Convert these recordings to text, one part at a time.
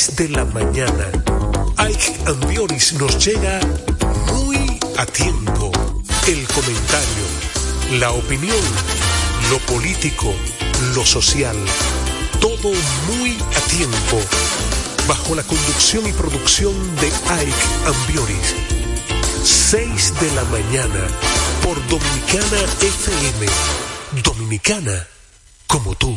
6 de la mañana. Ike Ambioris nos llega muy a tiempo. El comentario, la opinión, lo político, lo social, todo muy a tiempo. Bajo la conducción y producción de Ike Ambioris. 6 de la mañana por Dominicana FM. Dominicana como tú.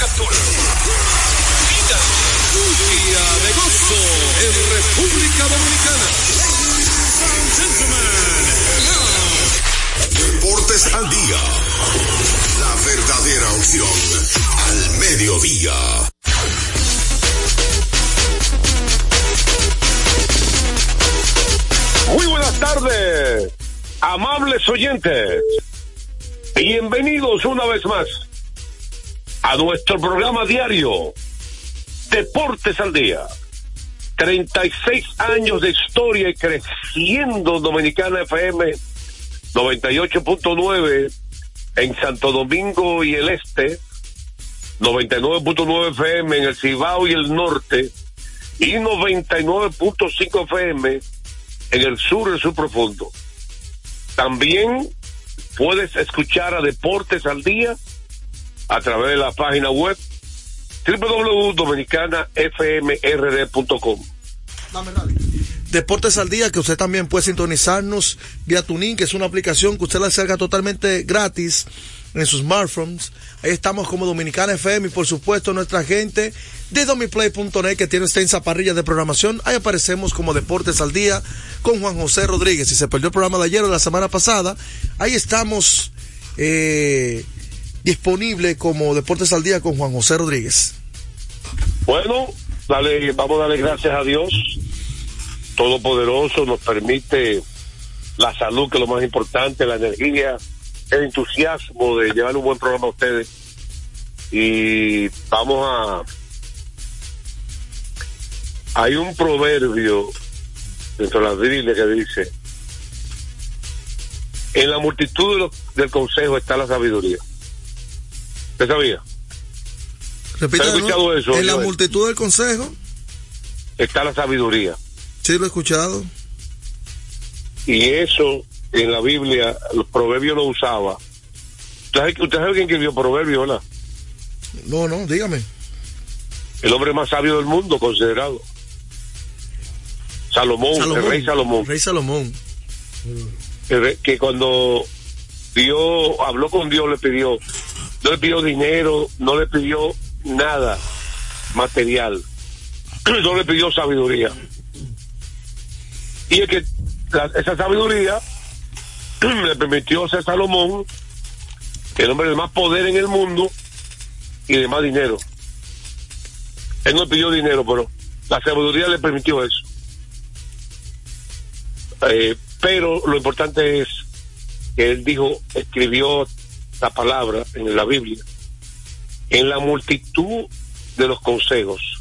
Captura. Un día de gozo en República Dominicana. Deportes al día. La verdadera opción al mediodía. Muy buenas tardes, amables oyentes. Bienvenidos una vez más a nuestro programa diario Deportes al Día. 36 años de historia y creciendo Dominicana FM 98.9 en Santo Domingo y el Este, 99.9 FM en el Cibao y el Norte y 99.5 FM en el sur y el sur profundo. También puedes escuchar a Deportes al Día a través de la página web www.dominicanafmrd.com. Deportes al Día, que usted también puede sintonizarnos vía Tuning, que es una aplicación que usted la acerca totalmente gratis en sus smartphones. Ahí estamos como Dominicana FM y por supuesto nuestra gente de domiplay.net que tiene extensa parrilla de programación. Ahí aparecemos como Deportes al Día con Juan José Rodríguez. Si se perdió el programa de ayer o de la semana pasada, ahí estamos eh, disponible como Deportes al Día con Juan José Rodríguez. Bueno, dale, vamos a darle gracias a Dios. Todopoderoso nos permite la salud, que es lo más importante, la energía, el entusiasmo de llevar un buen programa a ustedes. Y vamos a... Hay un proverbio dentro de la Biblia que dice, en la multitud del consejo está la sabiduría. ¿Usted sabía? Repita, ¿Has escuchado ¿no? eso, En la multitud del consejo, Está la sabiduría. sí lo he escuchado. Y eso en la Biblia, los proverbios lo usaba. ¿Usted sabe, usted sabe quién escribió proverbios, verdad? No, no, dígame. El hombre más sabio del mundo, considerado. Salomón, el rey Salomón. Rey Salomón. El rey- que cuando Dios habló con Dios, le pidió, no le pidió dinero, no le pidió nada material, no le pidió sabiduría. Y es que esa sabiduría le permitió ser Salomón, el hombre de más poder en el mundo y de más dinero. Él no pidió dinero, pero la sabiduría le permitió eso. Eh, pero lo importante es que él dijo, escribió la palabra en la Biblia. En la multitud de los consejos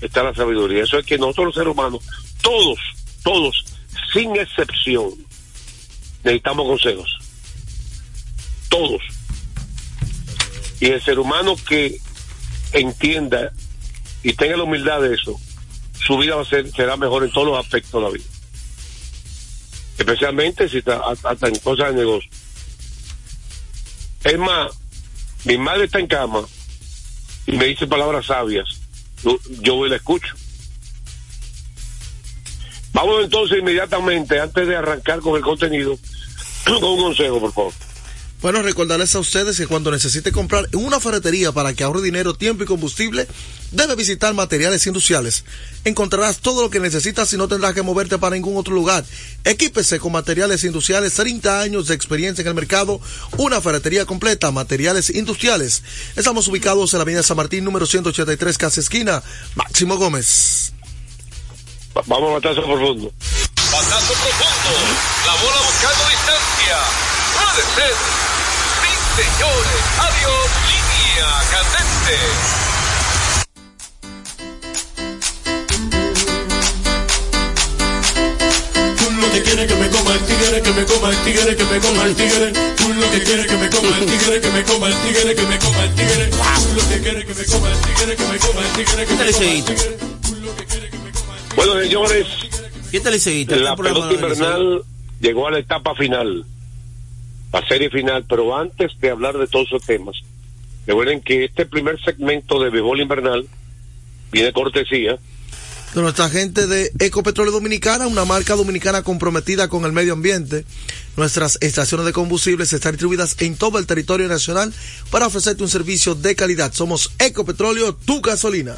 está la sabiduría. Eso es que nosotros los seres humanos, todos, todos, sin excepción, necesitamos consejos. Todos. Y el ser humano que entienda y tenga la humildad de eso, su vida va a ser, será mejor en todos los aspectos de la vida. Especialmente si está hasta en cosas de negocio. Es más, mi madre está en cama y me dice palabras sabias. Yo, voy y la escucho. Vamos entonces inmediatamente, antes de arrancar con el contenido, con un consejo, por favor. Bueno, recordarles a ustedes que cuando necesite comprar en una ferretería para que ahorre dinero, tiempo y combustible, debe visitar materiales industriales. Encontrarás todo lo que necesitas y no tendrás que moverte para ningún otro lugar. Equípese con materiales industriales, 30 años de experiencia en el mercado, una ferretería completa, materiales industriales. Estamos ubicados en la avenida San Martín, número 183, casa esquina, Máximo Gómez. Vamos a batazo profundo. Batazo profundo. La bola buscando distancia. Puede ser. Señores. Adiós. Línea candente. que quiere que me coma el tigre, que me coma el tigre, que me coma el tigre. Tú lo que quiere que me coma el tigre, que me coma el tigre, que me coma el tigre. Tú lo que quiere que me coma el tigre, que me coma el tigre, que me coma el tigre. Bueno, señores, ¿Qué tal ese la pelota invernal llegó a la etapa final, la serie final, pero antes de hablar de todos esos temas, recuerden que este primer segmento de béisbol invernal viene cortesía de nuestra gente de Ecopetróleo Dominicana, una marca dominicana comprometida con el medio ambiente. Nuestras estaciones de combustibles están distribuidas en todo el territorio nacional para ofrecerte un servicio de calidad. Somos Ecopetróleo, tu gasolina.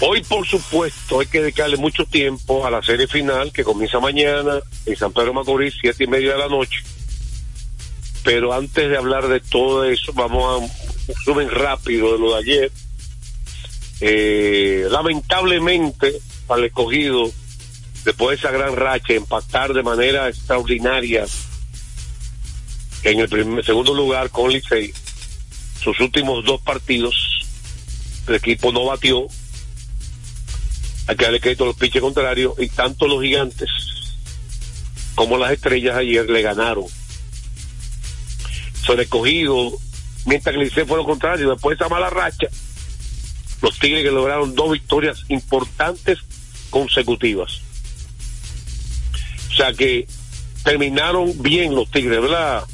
Hoy, por supuesto, hay que dedicarle mucho tiempo a la serie final que comienza mañana en San Pedro Macorís, siete y media de la noche. Pero antes de hablar de todo eso, vamos a un resumen rápido de lo de ayer. Eh, lamentablemente, el escogido, después de esa gran racha, empatar de manera extraordinaria en el primer, segundo lugar con Licey, sus últimos dos partidos, el equipo no batió, hay que darle crédito los piches contrarios y tanto los gigantes como las estrellas ayer le ganaron. Son escogido, mientras que el Licey fue lo contrario, después de esa mala racha, los Tigres que lograron dos victorias importantes consecutivas. O sea que terminaron bien los Tigres, ¿verdad?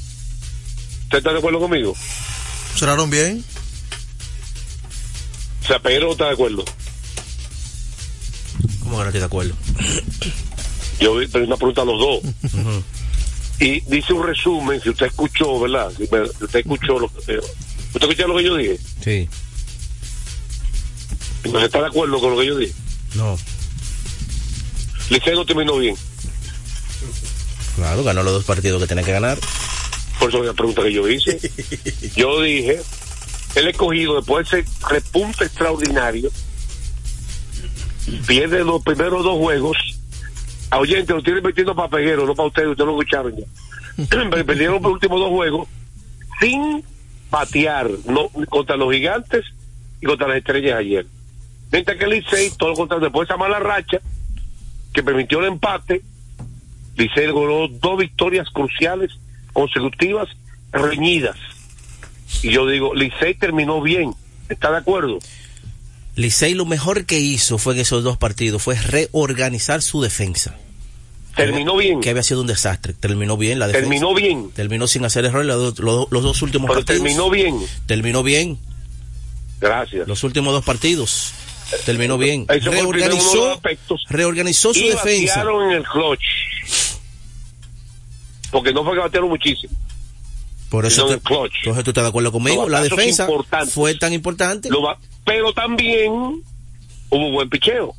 ¿Usted está de acuerdo conmigo? ¿Cerraron bien? O sea, Pedro está de acuerdo. ¿Cómo que no estoy de acuerdo? Yo vi una pregunta a los dos. Y dice un resumen, si usted escuchó, ¿verdad? Si usted escuchó lo que... ¿Usted escuchó lo que yo dije? Sí. Entonces está de acuerdo con lo que yo dije. No. Licey no terminó bien. Claro, ganó los dos partidos que tenía que ganar. Por eso es la pregunta que yo hice. Yo dije, el escogido después de ese repunte extraordinario, pierde los primeros dos juegos. A oyente, lo tienen metiendo para peguero, no para ustedes, ustedes lo escucharon ya. Perdieron los últimos dos juegos sin batear, no contra los gigantes y contra las estrellas ayer. Mientras que el Licey, todo lo contrario, después de esa mala racha que permitió el empate, Licey logró dos victorias cruciales consecutivas reñidas. Y yo digo, Licey terminó bien. ¿Está de acuerdo? Licey lo mejor que hizo fue en esos dos partidos fue reorganizar su defensa. Terminó bien. Que había sido un desastre. Terminó bien la defensa. Terminó bien. Terminó sin hacer errores los, los- los dos últimos Pero partidos. terminó bien. Terminó bien. Gracias. Los últimos dos partidos. Terminó bien. Uno de los Reorganizó, reorganizó su y defensa. en el clutch. Porque no fue que batearon muchísimo. Por eso, te- tú estás de acuerdo conmigo. La defensa fue tan importante. Lo va- pero también hubo buen picheo.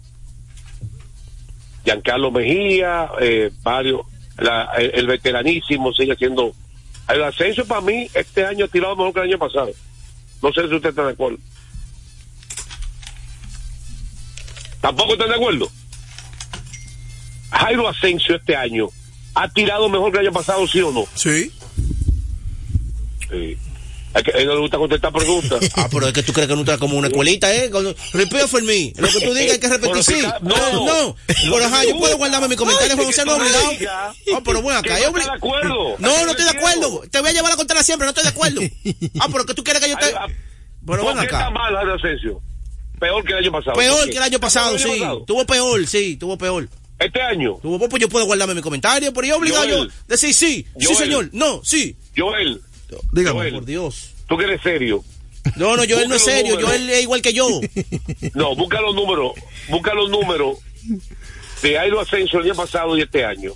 Giancarlo Mejía, eh, varios, la- el, el veteranísimo sigue siendo. El ascenso para mí este año ha tirado mejor que el año pasado. No sé si usted está de acuerdo. ¿Tampoco están de acuerdo? Jairo Asensio este año ha tirado mejor que el año pasado, ¿sí o no? Sí. Sí. A él no le gusta contestar preguntas. Ah, pero es que tú crees que no está como una escuelita, ¿eh? For me. Lo que tú digas hay que repetir, sí. No, no. no. Pero ajá, yo puedo guardarme mi comentario, Ay, José, no obligado. digas Ah, pero bueno, acá no. No, no estoy de acuerdo. Te voy a llevar a contar siempre, no estoy de acuerdo. Ah, pero que tú quieres que yo te. Pero ¿Por ven qué está acá. mal, Asensio? Peor que el año pasado. ¿Por Peor que el año pasado, ¿El sí. pasado? Tuvo peor, sí, tuvo peor. Este año, Tuvo pues yo puedo guardarme mi comentario, pero yo obligado yo decir sí, sí señor, no, sí. Joel, Dígame. Joel. Por Dios. tú que eres serio. No, no, Joel no es serio, números. Joel es igual que yo. No, busca los números, busca los números de Jairo Asensio el año pasado y este año.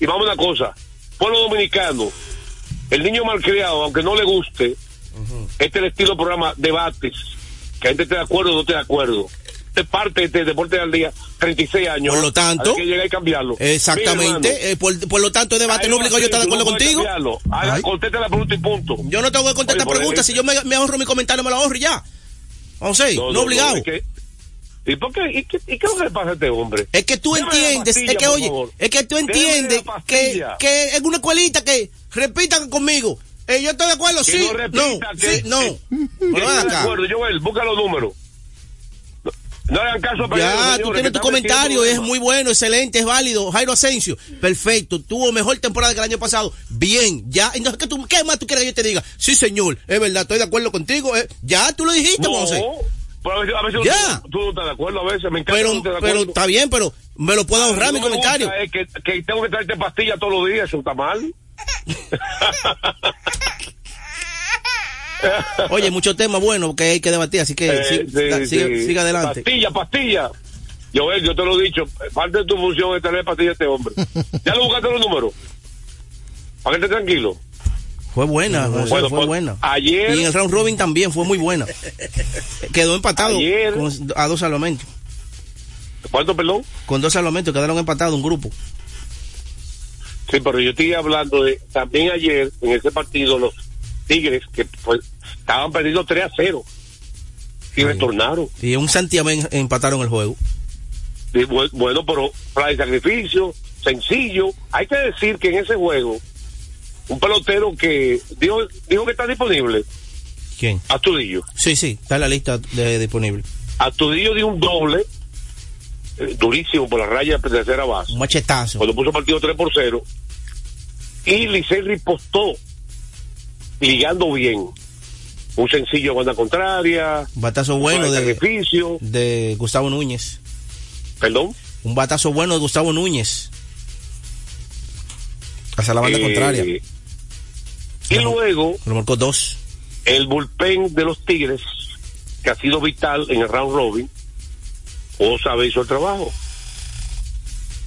Y vamos a una cosa, pueblo dominicano, el niño malcriado, aunque no le guste, este es el estilo programa debates, que la gente esté de acuerdo o no esté de acuerdo. Es parte de Deporte al Día, 36 años. Por lo tanto, que llegar y cambiarlo. Mira, Exactamente, hermano, eh, por, por lo tanto, debate no Jairo obligo yo a estar de acuerdo no contigo. Haga- Ay. Conteste la pregunta y punto. Yo no tengo que contestar por preguntas, el- si yo me, me ahorro mi comentario, me lo ahorro y ya. Vamos a ir, no, obligado. es que- ¿Y por qué? ¿Y qué, ¿Y qué es lo que le pasa a este hombre? Es que tú la entiendes, pastilla, es que oye, es que tú entiendes que, que en una escuelita que repitan conmigo. Eh, yo estoy de acuerdo, Que sí, no repita, no, que- sí, no. que- Pero que estoy de acuerdo, Joel, busca los números. No, hagan caso a Pereira, Ya, tú tienes tu comentario, es muy bueno, excelente, es válido. Jairo Asensio, perfecto, tuvo mejor temporada que el año pasado. Bien, ya. Entonces, ¿qué, tú, qué más tú quieres que yo te diga? Sí, señor, es verdad, estoy de acuerdo contigo. eh. Ya, tú lo dijiste, No, Monse. pero a veces, a veces Ya. tú, tú no estás de acuerdo, a veces me encanta Pero, no pero está bien, pero me lo puedo ahorrar mi comentario. Es que, que tengo que traerte pastillas todos los días, eso está mal. Oye, muchos temas buenos que hay que debatir, así que Eh, sí, sí, da- sí. siga, adelante. Pastilla, pastilla. Joel, yo te lo he dicho, parte de tu función es tener pastilla a este hombre. ¿Ya lo buscaste los números? Para que esté tranquilo. Fue buena, José, Bueno, fue pues, buena. ayer- Y en el round robin también fue muy buena. Quedó empatado Ayer- con, a dos salvamentos. ¿Cuánto, perdón? Con dos salvamentos quedaron empatados un grupo. Sí, pero yo estoy hablando de también ayer en ese partido los Tigres que pues, estaban perdiendo 3 a 0 y retornaron. Y un santiamén empataron el juego. Y bueno, pero para el sacrificio, sencillo. Hay que decir que en ese juego, un pelotero que dijo, dijo que está disponible, ¿Quién? Astudillo. Sí, sí, está en la lista de, disponible. Astudillo dio un doble, eh, durísimo por la raya de tercera base. Un machetazo. cuando puso partido 3 por 0 y Licey ripostó ligando bien un sencillo banda contraria Batazo bueno un de, sacrificio de Gustavo Núñez. perdón Un batazo bueno de Gustavo Núñez. Hacia la banda Eh, contraria. y luego Lo marcó dos. el bullpen de los Tigres que ha sido vital en el round robin Osa hizo el trabajo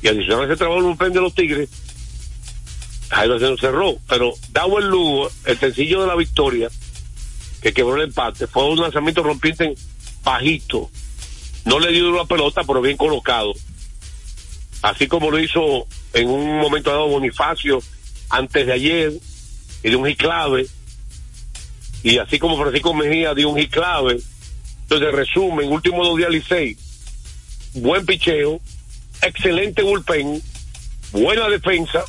y adicional a ese trabajo el bullpen de los Tigres Jairo se cerró pero Dawel Lugo el sencillo de la victoria que quebró el empate fue un lanzamiento rompiente bajito. No le dio la pelota pero bien colocado. Así como lo hizo en un momento dado Bonifacio antes de ayer y de un hit clave. Y así como Francisco Mejía dio un hit clave. Entonces resumen último dos días Licey. Buen picheo excelente bullpen buena defensa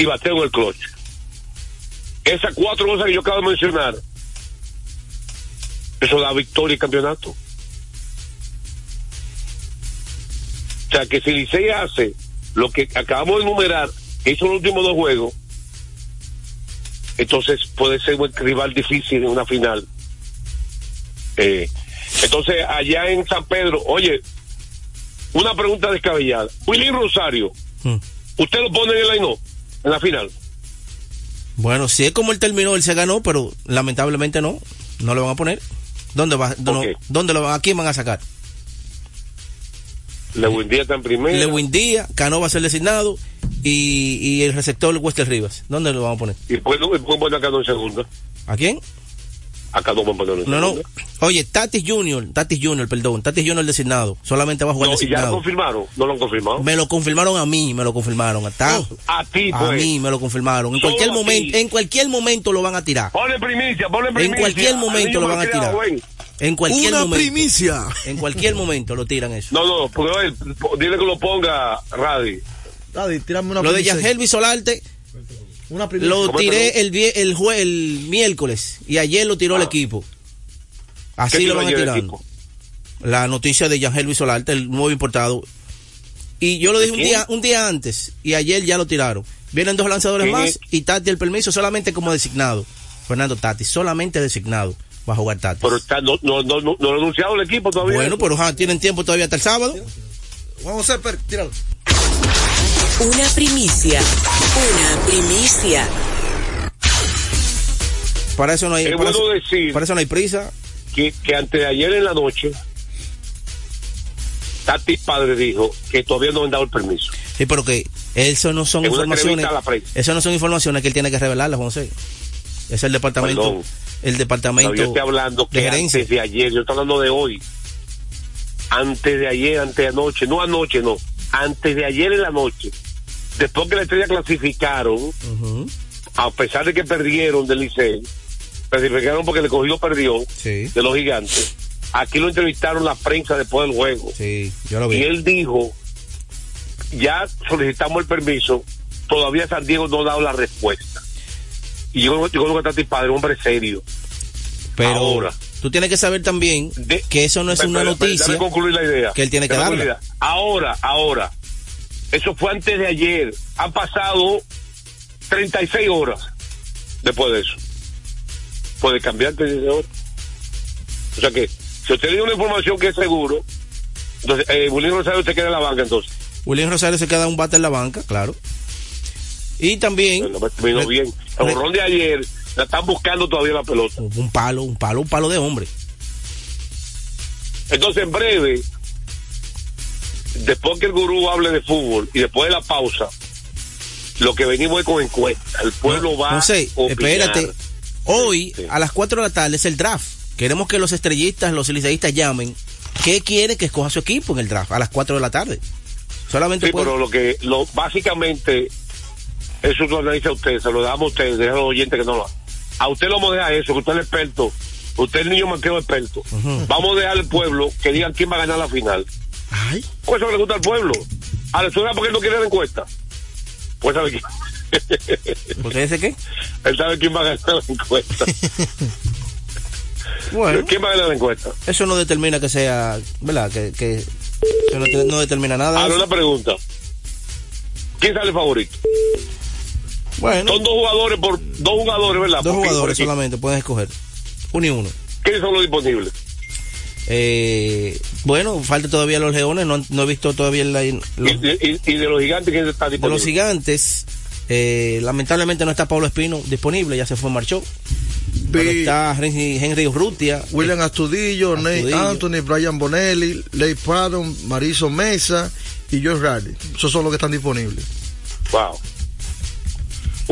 y bateo en el clutch. Esas cuatro cosas que yo acabo de mencionar eso da victoria y campeonato. O sea que si Licey hace lo que acabamos de enumerar que hizo los últimos dos juegos entonces puede ser un rival difícil en una final. Eh, entonces allá en San Pedro oye una pregunta descabellada. Willy Rosario Hmm. usted lo pone en el line en la final Bueno, si es como él terminó, él se ganó, pero lamentablemente no. No lo van a poner. ¿Dónde va? no, Ok. ¿Dónde lo van? ¿A quién van a sacar? Lewin Díaz está en primera Lewin Díaz, Cano va a ser designado y, y el receptor Wester Rivas. ¿Dónde lo van a poner? y pueden poner acá en segunda ¿A quién? Acá no pueden poner en No, no. Oye, Tatis Junior, Tatis Junior, perdón, Tatis Junior designado. Solamente va a jugar No, y ya lo designado. confirmaron no lo han confirmado Me lo confirmaron a mí, me lo confirmaron. Hasta a ti a pues mí me lo confirmaron. En Solo cualquier a momento, en cualquier momento lo van a tirar. ponle primicia ponle En primicia cualquier Al momento lo van a tirar. ven. En cualquier Una momento. primicia. En cualquier momento lo tiran eso. no no él dile que lo ponga Radi Daddy, tírame una Lo de primicia. Yangel Solarte Una. Lo tiré el, vie- el, jue- el miércoles y ayer lo tiró el Ah. equipo. ¿Qué Así lo van a el tirar. La noticia de Yangel Luis Solarte, el nuevo importado. Y yo lo ¿De dije un día, un día antes y ayer ya lo tiraron. Vienen dos lanzadores ¿Quién más y Tati el permiso solamente como designado. Fernando Tati, solamente designado va a jugar Tati. Pero está, no, no, no, no, no ha anunciado el equipo todavía. Bueno, pero tienen tiempo todavía hasta el sábado. Vamos a hacer, tíralo. Una primicia. Una primicia. Para eso no hay, Es para, bueno eso, decir para eso no hay prisa. que, que antes de ayer en la noche, Tati Padre dijo que todavía no han dado el permiso. Sí, pero que eso no son informaciones. Eso no son informaciones que él tiene que revelarlas, José. Es el departamento, Perdón. el departamento No, yo estoy hablando de que gerencia. antes de ayer, yo estoy hablando de hoy. Antes de ayer, antes de anoche, no anoche, no. Antes de ayer en la noche. Después que la estrella clasificaron, a pesar de que perdieron del Licey, clasificaron porque el cogido perdió Sí, de los gigantes. Aquí lo entrevistaron la prensa después del juego. sí, yo lo vi. Y él dijo, ya solicitamos el permiso, todavía San Diego no ha dado la respuesta. Y yo, yo creo que Tati Padre un hombre serio. Pero ahora. Tú tienes que saber también De- que eso no es una noticia. déjame concluir la idea. que él tiene que darla. Ahora, ahora. Eso fue antes de ayer. Han pasado 36 horas después de eso. Puede cambiar horas. O sea que, si usted tiene una información que es seguro, entonces, eh, Bulín Rosario se queda en la banca entonces. William Rosario se queda un bate en la banca, claro. Y también Bueno, vino bien. El borrón de ayer, la están buscando todavía la pelota. un palo, un palo, un palo de hombre. Entonces, en breve, después que el gurú hable de fútbol y después de la pausa, lo que venimos es con encuesta. El pueblo va No sé, a espérate. Hoy, Sí. a las 4 de la tarde, es el draft. Queremos que los estrellistas, los liceístas llamen. ¿Qué quiere que escoja su equipo en el draft? A las 4 de la tarde. Solamente Sí, puede- pero lo que, lo, básicamente, eso lo analiza usted, se lo damos a usted, deja a los oyentes que no lo hagan. A usted lo vamos a dejar eso, que usted es el experto. Usted es el niño manqueo experto. Vamos a dejar al pueblo que digan quién va a ganar la final. Ay. Pues eso le gusta al pueblo. A la suena porque él no quiere la encuesta. Pues sabe quién. ¿Usted dice qué? él sabe quién va a ganar la encuesta. Bueno, ¿Quién va a ganar la encuesta? eso no determina que sea, ¿verdad? Que, que eso no, no determina nada. Ahora una pregunta. ¿Quién sale favorito? Bueno, Son dos jugadores por dos jugadores, ¿verdad? dos jugadores solamente pueden escoger. Uno y uno. ¿Quiénes son los disponibles? Eh, bueno, falta todavía los leones. No, no he visto todavía la, Y, los- y- y de los gigantes, ¿quién está de disponible? los gigantes. eh, lamentablemente no está Pablo Espino disponible, ya se fue, marchó. Pero está Henry, Henry Urrutia. William Astudillo, Nate Astudillo. Anthony, Brian Bonelli, Leigh Patton, Mariso Mesa y Josh Riley. Esos son los que están disponibles. Wow.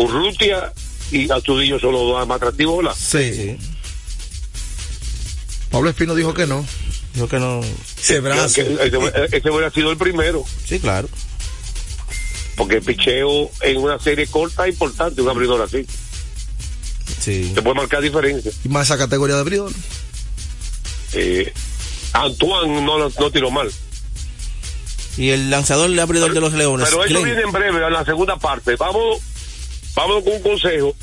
Urrutia y Astudillo son los dos más atractivos, ¿verdad? Sí. Pablo Espino dijo que no. dijo que no. Ese brazo. Ese, ese hubiera sido el primero, Sí, claro. porque el picheo en una serie corta es importante, un abridor así. Sí. Se puede marcar diferencia. Y más esa categoría de abridor. Eh, Antoine no, no tiró mal. Y el lanzador le abridor de los leones. Pero eso Glenn. viene en breve, en la segunda parte. Vamos, vamos con un consejo,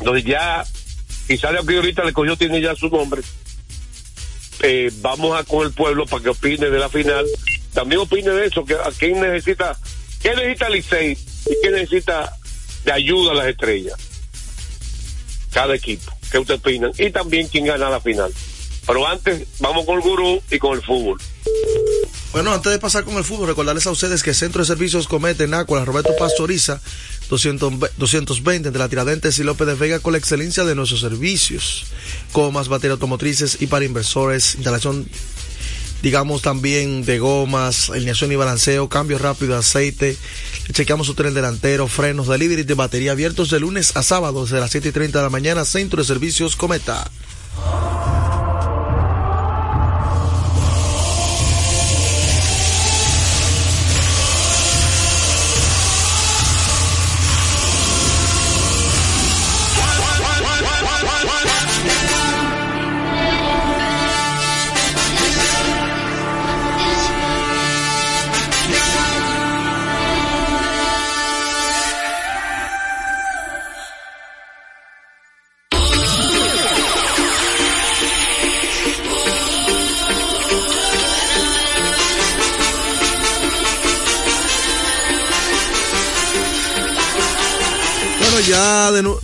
donde ya, quizá de aquí ahorita le cogió, tiene ya su nombre. Eh, vamos a con el pueblo para que opine de la final. También opine de eso, que a quién necesita, qué necesita Licey y qué necesita de ayuda a las estrellas. Cada equipo, qué ustedes opinan. Y también quién gana la final. Pero antes, vamos con el gurú y con el fútbol. Bueno, antes de pasar con el fútbol, recordarles a ustedes que Centro de Servicios Comete en Ácuala, Roberto Pastoriza, 200 220 entre la Tiradentes y López de Vega con la excelencia de nuestros servicios, comas, baterías automotrices y para inversores, instalación, digamos también de gomas, alineación y balanceo, cambio rápido de aceite, chequeamos su tren delantero, frenos, delivery de batería abiertos de lunes a sábado desde las 7 y 30 de la mañana, Centro de Servicios Cometa.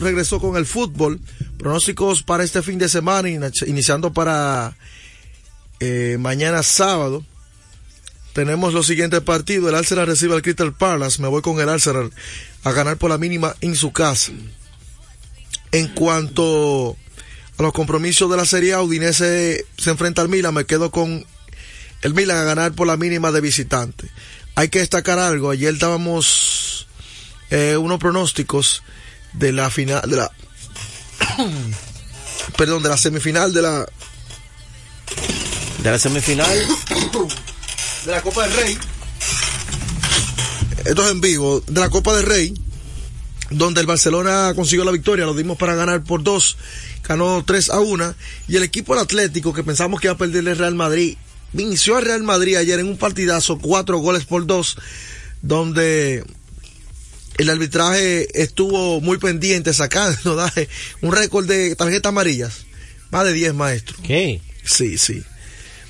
Regresó con el fútbol. Pronósticos para este fin de semana, inici- iniciando para eh, mañana sábado. Tenemos los siguientes partidos. El Arsenal recibe al Crystal Palace. Me voy con el Arsenal a ganar por la mínima en su casa. En cuanto a los compromisos de la Serie A, Udinese se enfrenta al Milan. Me quedo con el Milan a ganar por la mínima de visitante. Hay que destacar algo. Ayer dábamos eh, unos pronósticos de la final, de la, perdón, de la semifinal de la, De la semifinal. de la Copa del Rey. Esto es en vivo, de la Copa del Rey, donde el Barcelona consiguió la victoria, lo dimos para ganar por dos, ganó 3 a 1, y el equipo del Atlético, que pensamos que iba a perderle el Real Madrid, inició al Real Madrid ayer en un partidazo, cuatro goles por dos, donde el arbitraje estuvo muy pendiente sacando ¿da? un récord de tarjetas amarillas, más de 10 maestros. ¿Qué? Sí, sí.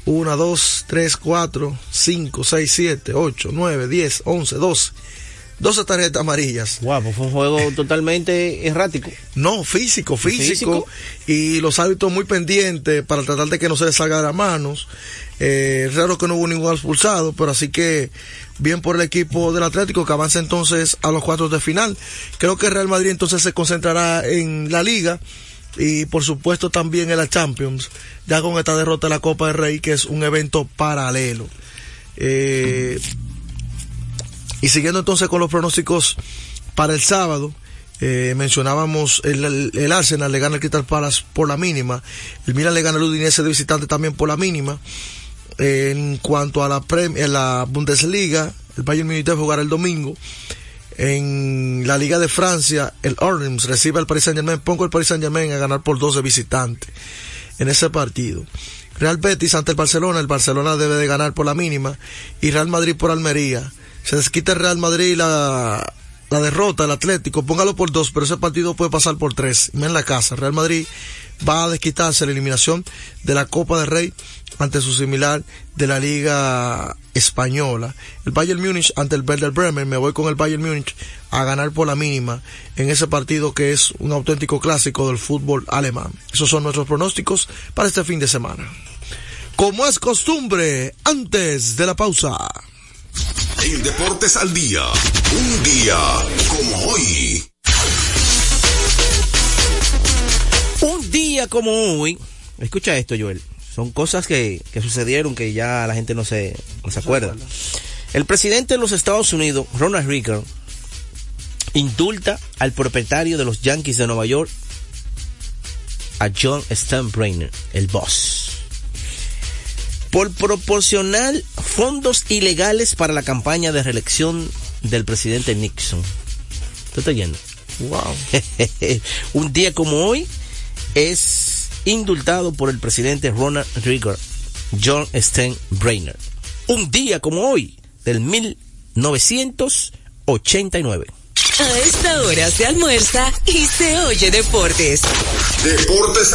1, 2, 3, 4, 5, 6, 7, 8, 9, 10, 11, 12. 12 tarjetas amarillas. Wow, pues fue un juego totalmente errático. No, físico, físico. ¿Físico? Y los árbitros muy pendientes para tratar de que no se les salga de las manos. Eh, raro que no hubo ningún expulsado, pero así que bien por el equipo del Atlético que avanza entonces a los cuartos de final. Creo que Real Madrid entonces se concentrará en la liga y por supuesto también en la Champions, ya con esta derrota de la Copa del Rey, que es un evento paralelo. Eh, y siguiendo entonces con los pronósticos para el sábado, eh, mencionábamos el, el, el Arsenal le gana al Crystal Palace por la mínima, el Milan le gana al Udinese de visitante también por la mínima. Eh, en cuanto a la, Prem- a la Bundesliga, el Bayern Munich debe jugar el domingo. En la Liga de Francia, el Orleans recibe al Paris Saint Germain. Pongo el Paris Saint Germain a ganar por 12 visitantes en ese partido. Real Betis ante el Barcelona. El Barcelona debe de ganar por la mínima. Y Real Madrid por Almería. Se desquita el Real Madrid la, la derrota, el Atlético. Póngalo por dos, pero ese partido puede pasar por tres. Y en la casa. Real Madrid va a desquitarse la eliminación de la Copa del Rey ante su similar de la Liga Española. El Bayern Múnich ante el Werder Bremen, me voy con el Bayern Múnich a ganar por la mínima en ese partido que es un auténtico clásico del fútbol alemán. Esos son nuestros pronósticos para este fin de semana. Como es costumbre, antes de la pausa. En Deportes al Día, un día como hoy. Un día como hoy, escucha esto, Joel. Son cosas que, que sucedieron que ya la gente no se, no se acuerda. El presidente de los Estados Unidos, Ronald Reagan, indulta al propietario de los Yankees de Nueva York, a John Steinbrenner, el boss, por proporcionar fondos ilegales para la campaña de reelección del presidente Nixon. ¿Tú estás yendo? Wow. Un día como hoy es indultado por el presidente Ronald Reagan, John Steinbrenner. Un día como hoy, del 1989. A esta hora se almuerza y se oye deportes. Deportes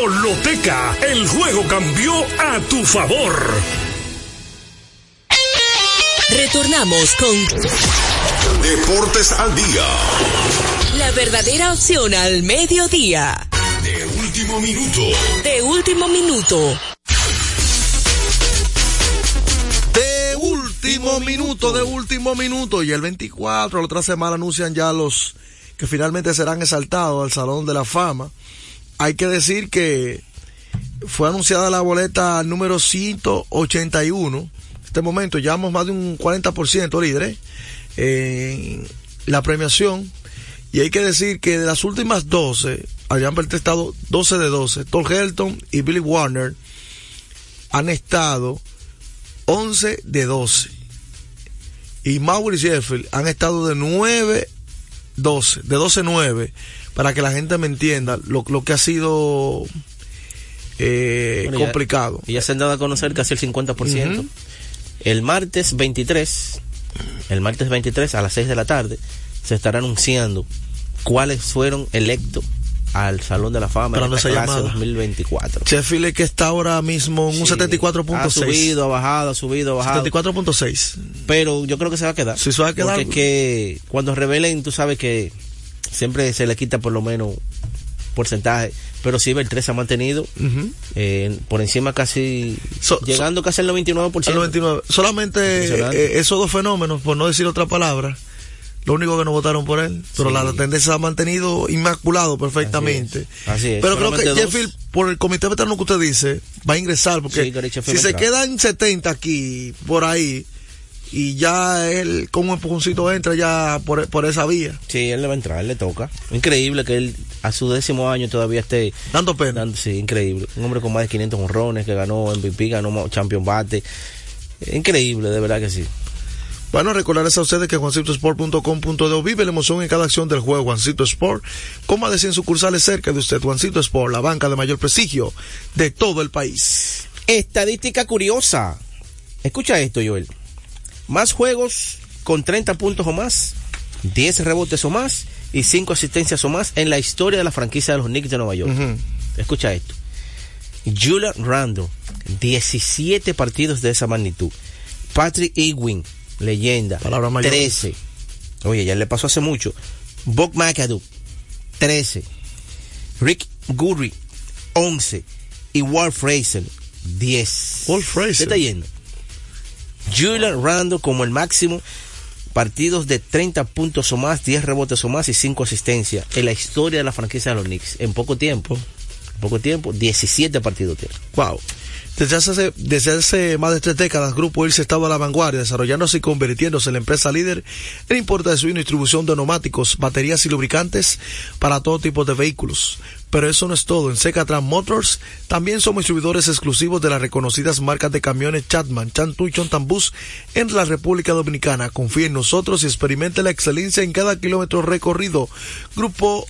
Loteca, el juego cambió a tu favor. Retornamos con Deportes al día. la verdadera opción al mediodía. De último minuto. De último minuto. De último minuto, de último minuto. Y el 24, la otra semana, anuncian ya los que finalmente serán exaltados al Salón de la Fama. Hay que decir que fue anunciada la boleta número 181. En este momento llevamos más de un 40% líderes en la premiación. Y hay que decir que de las últimas 12, habían estado 12 de 12. Tom Helton y Billy Warner han estado 11 de 12. Y Maurice Sheffield han estado de 9, 12, de 12, 9, para que la gente me entienda lo, lo que ha sido eh, Bueno, complicado. Y ya se han dado a conocer casi el 50%. Ujú. El martes 23, el martes 23 a las 6 de la tarde, se estará anunciando cuáles fueron electos al Salón de la Fama Pero en no se clase llamaba. 2024. Sheffield que está ahora mismo en un Sí, 74.6. Ha subido, ha bajado, ha subido, ha bajado. 74.6. Pero yo creo que se va a quedar. Sí, se va a quedar. Porque es que cuando revelen, tú sabes que siempre se le quita por lo menos porcentaje. Pero sí, el 3 se ha mantenido eh, por encima casi, So- llegando casi al 99%. Al 99. Solamente eh, esos dos fenómenos, por no decir otra palabra, lo único que no votaron por él. Pero Sí. la tendencia se ha mantenido inmaculado perfectamente. Así es, Pero creo que. Sheffield, por el comité veterano que usted dice, va a ingresar. Porque Sí, si se quedan 70 aquí, por ahí, y ya él con un empujoncito entra ya por, por esa vía. Sí, él le va a entrar, él le toca. Increíble que él a su décimo año todavía esté dando pena. sí, increíble. Un hombre con más de 500 honrones que ganó MVP, ganó Champion Bate. Increíble, de verdad que sí. Bueno, recordarles a ustedes que juancitosport.com.de vive la emoción en cada acción del juego. Juancito Sport, con más de 100 sucursales cerca de usted. Juancito Sport, la banca de mayor prestigio de todo el país. Estadística curiosa. Escucha esto, Joel. Más juegos con 30 puntos o más, 10 rebotes o más y 5 asistencias o más en la historia de la franquicia de los Knicks de Nueva York. Escucha esto. Julian Randle, 17 partidos de esa magnitud. Patrick Ewing, leyenda, Palabras mayores. 13. Oye, ya le pasó hace mucho. Bob McAdoo, 13. Rick Gurry, 11. Y Walt Fraser, 10. Walt Frazier. ¿Qué está yendo? Julian Randle como el máximo partidos de 30 puntos o más, 10 rebotes o más y 5 asistencias en la historia de la franquicia de los Knicks. En poco tiempo, en poco tiempo, 17 partidos tiene. Wow. Desde hace, desde hace más de tres décadas, Grupo Ilse estaba a la vanguardia, desarrollándose y convirtiéndose en la empresa líder en importación y distribución de neumáticos, baterías y lubricantes para todo tipo de vehículos. Pero eso no es todo. En Secatran Motors también somos distribuidores exclusivos de las reconocidas marcas de camiones Chatman, Chantu y Chontambus en la República Dominicana. Confíe en nosotros y experimente la excelencia en cada kilómetro recorrido. Grupo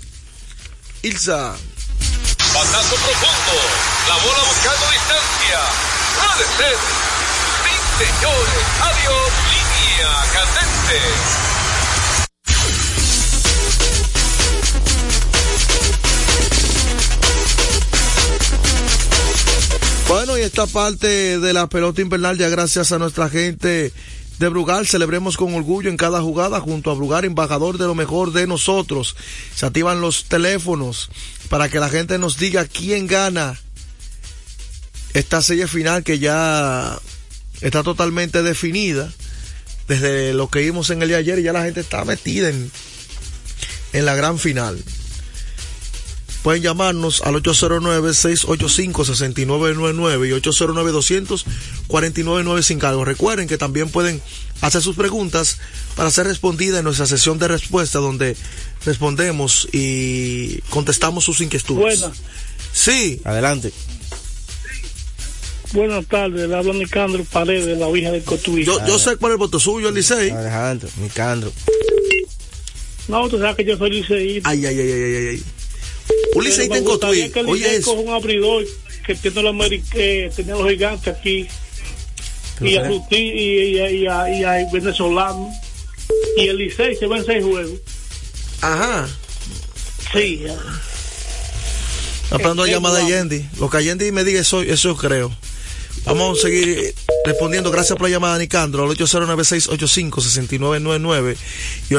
Ilsa. Batazo profundo. La bola buscando distancia. Puede ser. Sí, señores. Adiós. Línea candente. Esta parte de la pelota invernal ya gracias a nuestra gente de Brugal, celebremos con orgullo en cada jugada junto a Brugal, embajador de lo mejor de nosotros. Se activan los teléfonos para que la gente nos diga quién gana esta serie final que ya está totalmente definida desde lo que vimos en el día de ayer ya la gente está metida en la gran final. Pueden llamarnos al 809-685-6999 y 809-200-4999 sin cargo. Recuerden que también pueden hacer sus preguntas para ser respondidas en nuestra sesión de respuesta donde respondemos y contestamos sus inquietudes. Buenas. Sí. Adelante. Buenas tardes, le habla Nicandro Paredes, la hija del Cotuí. Yo, yo sé cuál es el voto suyo, el Licey. Alejandro, Nicandro. No, tú sabes que yo soy liceísta. Ay, ay, ay, ay, ay, ay. Un liceísta en Cotuí. Que el Oye, coja un abridor que tiene los, que tenía los gigantes aquí. Y a, y, y, a- y, a- y a venezolano. Y el Licey se va en seis juegos. Ajá. Sí. Está esperando la Eh, llamada de eh, Yendi. Lo que Yendi me diga, eso, eso creo. Vamos a seguir eh, respondiendo. Gracias por la llamada, Nicandro, al 809-685-6999 y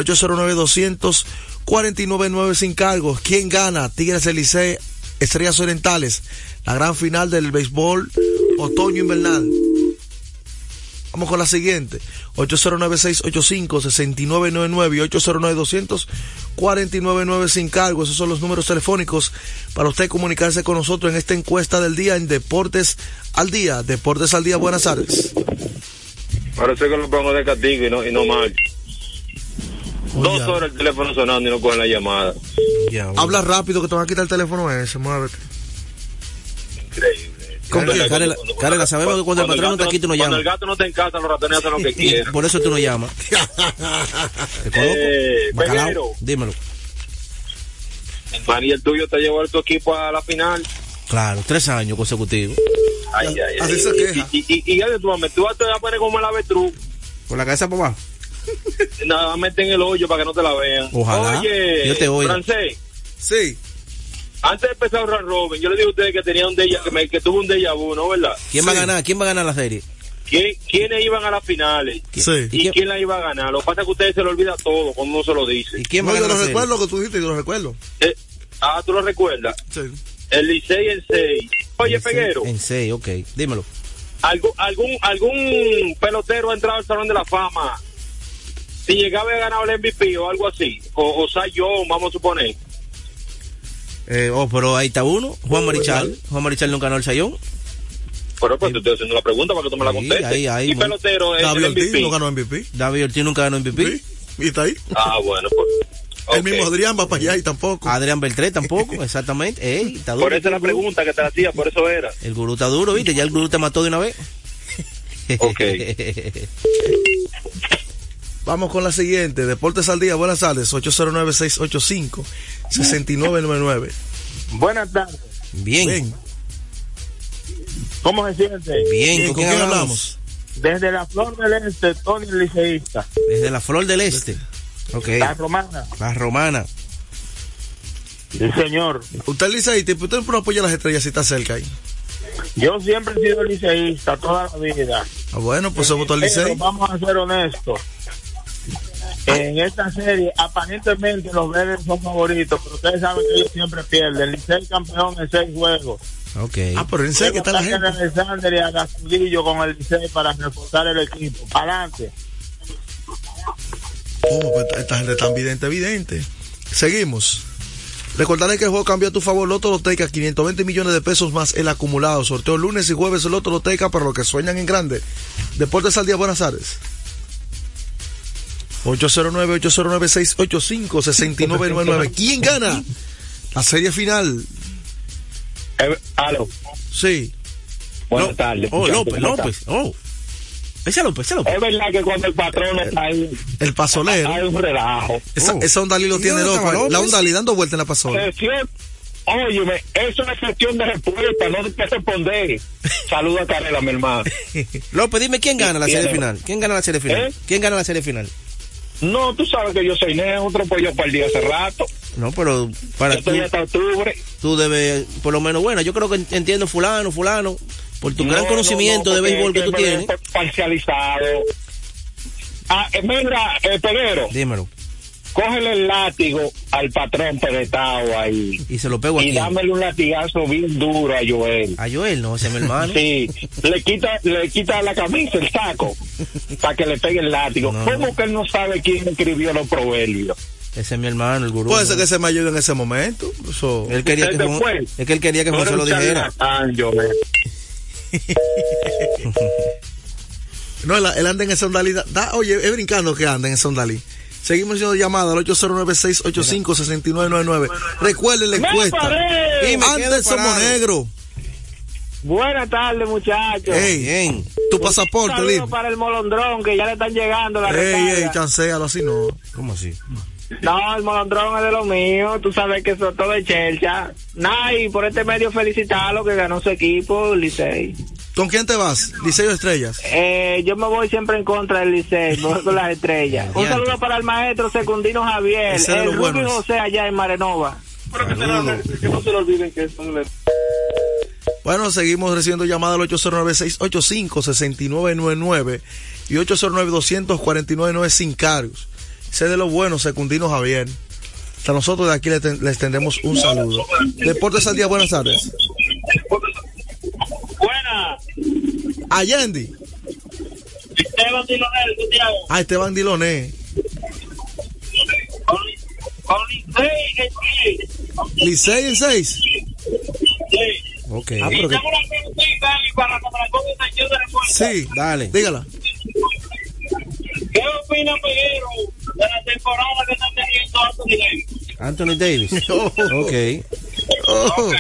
809-200-4999 sin cargos. ¿Quién gana? Tigres del Licey, Estrellas Orientales. La gran final del béisbol otoño-invernal. Vamos con la siguiente. 809-685-6999 y 809-200-4999 sin cargo. Esos son los números telefónicos para usted comunicarse con nosotros en esta encuesta del día en Deportes al Día. Deportes al Día, buenas tardes. Parece que lo pongo de castigo y no, y no marcho. Dos horas el teléfono sonando y no cogen la llamada. Habla rápido que te van a quitar el teléfono ese, muévete. Carela, Carela, Carela, sabemos que cuando el patrón no está aquí, tú no Cuando llamas. el gato no está en casa, los ratones hacen lo que quieran. Por eso tú no llamas. ¿Te? Eh, Bacalao, Peguero. dímelo. El tuyo te llevó a tu equipo a la final. Claro, tres años consecutivos. Ay, ay, ay. Así se Y- queja. Y, y, y, ya de tu mamá, tú vas a poner como el avestruz. Con la cabeza para abajo. Nada más mete en el hoyo para que no te la vean. Ojalá. Oye, Yo te oigo. francés. Sí. Antes de empezar a ahorrar Robin, yo le dije a ustedes que tenía un déjà, que, me- que tuvo un déjà vu, ¿no? ¿Verdad? ¿Quién va a ganar? ¿Quién va a ganar la serie? ¿Quién- ¿Quiénes iban a las finales? Sí. ¿Y quién la iba a ganar? Lo que pasa es que a ustedes se lo olvida todo cuando uno se lo dice. ¿Y quién No, yo lo recuerdo lo que tú dijiste, yo lo recuerdo. Eh, ah, ¿tú lo recuerdas? Sí. El Licey en 6. Oye, Peguero, En seis, ok. Dímelo. ¿algún, algún, ¿algún pelotero ha entrado al Salón de la Fama? Si llegaba a ganar el MVP o algo así, o, o sea, yo, vamos a suponer. Eh, oh, pero ahí está uno. Juan Marichal. Juan Marichal nunca ganó el sayón. Pero pues te estoy haciendo la pregunta para que tú me la Sí, contestes. ahí, ahí, y muy- pelotero es David el Ortiz MVP. no ganó MVP. David Ortiz nunca ganó MVP. Y está ahí. Ah, bueno, pues. El mismo Adrián va para allá y tampoco. Adrián Beltré tampoco, exactamente. Ey, está duro. Por esa es la gurú. pregunta que te la hacía, por eso era. El gurú está duro, ¿viste? Ya el gurú te mató de una vez. Ok. Vamos con la siguiente. Deportes al Día, buenas tardes. 809-685-6999. Buenas tardes. Bien. Bien. ¿Cómo se siente? Bien, ¿Con quién hablamos? Desde la Flor del Este, Tony el Liceísta. Desde la Flor del Este. Ok. La Romana. La Romana. Sí, señor. Usted es liceísta, ¿por usted no apoya las estrellas si está cerca ahí? Yo siempre he sido liceísta toda la vida. Ah, bueno, pues somos todos licey. vamos a ser honestos. En esta serie, aparentemente los verdes son favoritos, pero ustedes saben que ellos siempre pierden. Licey campeón en seis juegos. Ok. Ah, pero en serio que está la gente. Alexander y a Gastudillo con el Licey para reforzar el equipo. Adelante. ¿Cómo? Pues esta, gente tan vidente, evidente. Seguimos. Recordarles que el juego cambió a tu favor Loto Loteca, 520 millones de pesos más el acumulado. Sorteo lunes y jueves el Loto Loteca para los que sueñan en grande. Deportes al día, buenas tardes. 809-809-685-6999. ¿Quién gana? La serie final. Eh, aló. Sí. Buenas tardes. Oh, López, ¿cómo López. Oh. Ese López, ese López. Es verdad que cuando el patrón está ahí, El pasolero. hay un relajo. Esa, Oh. esa Ondalí lo ¿Y tiene loco. La López? Ondalí dando vuelta en la pasola. Óyeme, eso es cuestión de respuesta, no de que responder. Saludos a Carela, mi hermano. López, dime quién gana la serie final. ¿Quién gana la serie final? ¿Eh? ¿Quién gana la serie final? No, tú sabes que yo soy neutro, pues yo perdí hace rato. No, pero para Yo tú, hasta octubre. tú debes, por lo menos, bueno, yo creo que entiendo fulano, fulano, por tu No, gran no, conocimiento no, de béisbol que es tú tienes. Parcializado. Ah, eh, mira, eh, Peguero, Dímelo. Cógele el látigo al patrón pedetado ahí. Y se lo pego Y dámele un latigazo bien duro a Joel. A Joel, no, ese es mi hermano. Sí, le quita, le quita la camisa, el saco, para que le pegue el látigo. No, ¿Cómo que él no sabe quién escribió los proverbios? Ese es mi hermano, el gurú. Puede ser que se me ayude en ese momento. Eso. Él quería que Se Juan- es que él quería que José eres lo dijera. No, él, él anda en esa. Da, da- oye, es brincando que anda en esa Ondalí. Seguimos haciendo llamadas al 809-685-6999. Recuerden la encuesta. Anderson Monegro. Buenas tardes, muchachos. Ey, bien. Tu pasaporte, Un saludo dime. para el molondrón, que ya le están llegando la Ey, recarga. ey, chancealo así no. ¿Cómo así? No, el molondrón es de lo mío. Tú sabes que eso es todo de chelcha. Nah, y por este medio felicitarlo que ganó su equipo, Licey. ¿Con quién te vas? Liceo Estrellas. Eh, yo me voy siempre en contra del Licey, me voy con las estrellas. Un saludo para el maestro Secundino Javier, Ese de el Rubio buenos. José allá en Marenova. Que no se lo olviden que son el- Bueno, seguimos recibiendo llamadas al 809-685-6999 y 809-249-9 sin cargos. Sé de lo bueno, Secundino Javier. A nosotros de aquí le ten- les tendemos un saludo. Deportes al día, buenas tardes. Buena. Allende. Esteban Dilonel, Santiago. Ah, Esteban Diloné. Con Licey en seis. Licey en 6. Sí. Ok. Ah, pero que- para. Sí, Dale. dígala. ¿Qué opina Peguero de la temporada que está teniendo Anthony Davis? Anthony Davis. Oh. ok. Oh.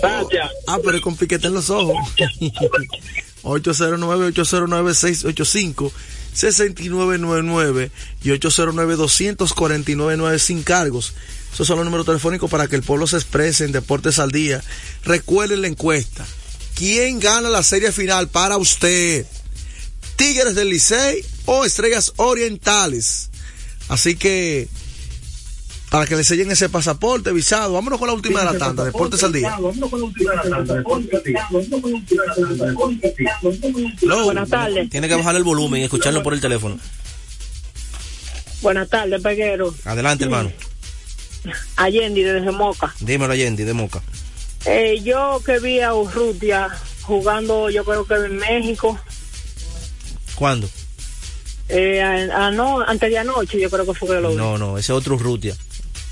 Gracias. Ah, pero es con piquete en los ojos. 809-809-685-6999 y 809-249-9 sin cargos. Esos son los números telefónicos para que el pueblo se exprese en Deportes al Día. Recuerden la encuesta. ¿Quién gana la serie final para usted? ¿Tigres del Licey o Estrellas Orientales? Así que, para que le sellen ese pasaporte, visado, vámonos con la última de la tanda, Deportes al Día. Hello. Buenas tardes. Tiene que bajar el volumen y escucharlo por el teléfono. Buenas tardes, Peguero. Adelante, hermano. Allende desde Moca. Dímelo, Allende, de Moca. Eh, yo que vi a Urrutia jugando, yo creo que en México, ¿Cuándo? eh, a- a- no, antes de anoche, yo creo que fue que lo vi. No, no, ese es otro Rutia.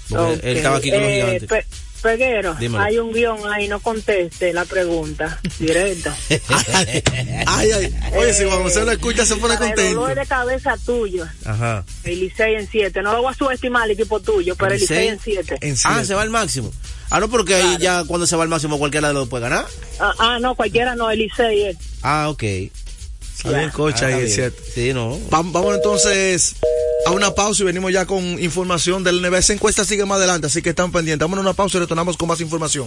Porque Ok. Él estaba aquí con los Eh, gigantes. Pe- Peguero, Dímelo. hay un guion ahí, no conteste la pregunta directa. Ay, ay. Oye, si Juan José lo escucha, se pone Para El dolor contento. de cabeza tuyo, Ajá. el Licey en 7. No lo voy a subestimar el equipo tuyo, pero el Licey en 7. Ah, se va al máximo. Ah, no, porque ahí ya cuando se va al máximo cualquiera de los puede ganar. Ah, ah, no, cualquiera no, el Licey es. Ah, ok. Está bien, cocha, Ah, ahí es cierto. Sí, no. Va- Vamos entonces a una pausa y venimos ya con información del NBA. Esa encuesta sigue más adelante, así que están pendientes. Vamos a una pausa y retornamos con más información.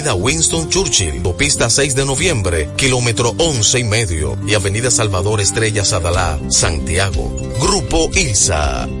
Winston Churchill, Autopista 6 de Noviembre, kilómetro 11 y medio, y Avenida Salvador Estrella Sadalá, Santiago. Grupo ILSA.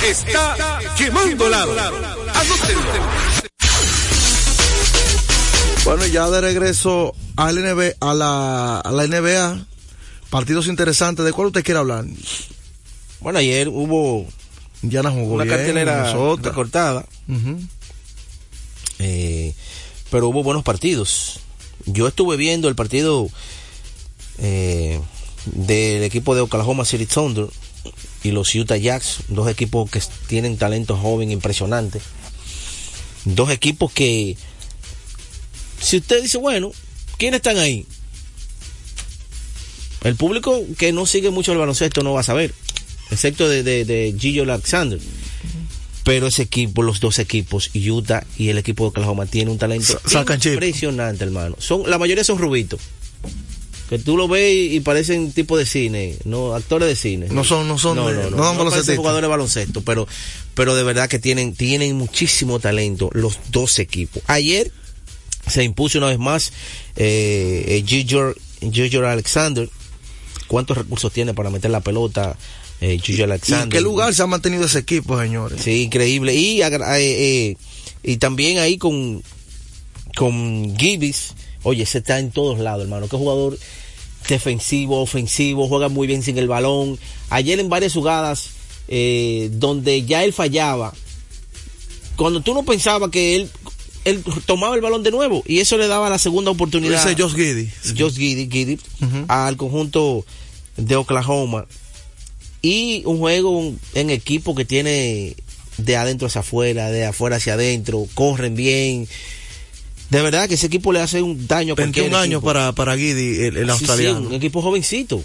Profundo. Está quemando lado. Bueno, ya de regreso al a la, a la NBA, partidos interesantes. ¿De cuál usted quiere hablar? Bueno, ayer hubo Indiana jugó una bien, cartelera recortada, eh, pero hubo buenos partidos. Yo estuve viendo el partido eh, del equipo de Oklahoma City Thunder y los Utah Jazz, dos equipos que tienen talento joven impresionante. Dos equipos que, si usted dice, bueno, ¿quiénes están ahí? El público que no sigue mucho el baloncesto no va a saber, excepto de, de, de Gillo Alexander. Pero ese equipo, los dos equipos, Utah y el equipo de Oklahoma, tiene un talento impresionante, hermano. Son, la mayoría son rubitos. Que tú lo ves y, y parecen tipo de cine, no actores de cine. No son- no son no, de- no, no no, parecen jugadores de baloncesto, pero, pero de verdad que tienen, tienen muchísimo talento los dos equipos. Ayer se impuso una vez más eh, eh, Gigi Alexander. ¿Cuántos recursos tiene para meter la pelota eh, ¿Y en Alexander? qué lugar se ha mantenido ese equipo, señores? Sí, increíble. Y, eh, eh, y también ahí con, con Gibbs. Oye, ese está en todos lados, hermano. Qué jugador defensivo, ofensivo, juega muy bien sin el balón. Ayer en varias jugadas eh, donde ya él fallaba, cuando tú no pensabas que él, él tomaba el balón de nuevo y eso le daba la segunda oportunidad. Ese Josh Giddy. Josh Giddy, Giddy, al conjunto de Oklahoma. Y un juego en equipo que tiene de adentro hacia afuera, de afuera hacia adentro, corren bien. De verdad que ese equipo le hace un daño a cualquier 21 años para, para Giddy, el, el Sí, sí, australiano. un equipo jovencito.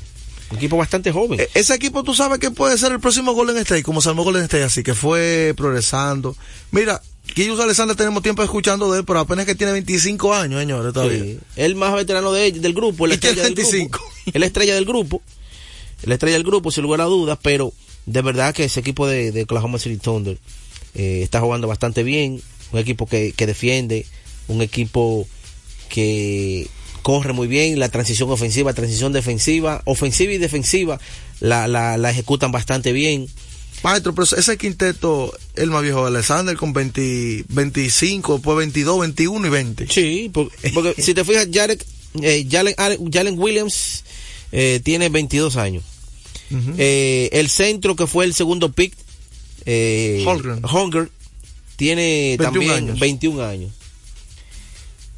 Un equipo bastante joven. E- Ese equipo tú sabes que puede ser el próximo Golden State, como se armó Golden State, así que fue progresando. Mira, Guillermo Alexander tenemos tiempo escuchando de él, pero apenas que tiene 25 años, señores, todavía. Sí. El más veterano de, del grupo, la estrella del 25. grupo. Es la estrella del grupo. La estrella del grupo, sin lugar a dudas, pero de verdad que ese equipo de, de Oklahoma City Thunder eh, está jugando bastante bien. Un equipo que, que defiende, un equipo que corre muy bien, la transición ofensiva, transición defensiva, ofensiva y defensiva, la, la, la ejecutan bastante bien. Maestro, pero ese quinteto, el más viejo de Alexander, con 20, 25, después 22, 21 y 20. Sí, porque, porque si te fijas, Jarek, eh, Jalen, Ale- Jalen Williams eh, tiene 22 años. Eh, el centro que fue el segundo pick, eh. Holmgren, tiene 21 también años. 21 años.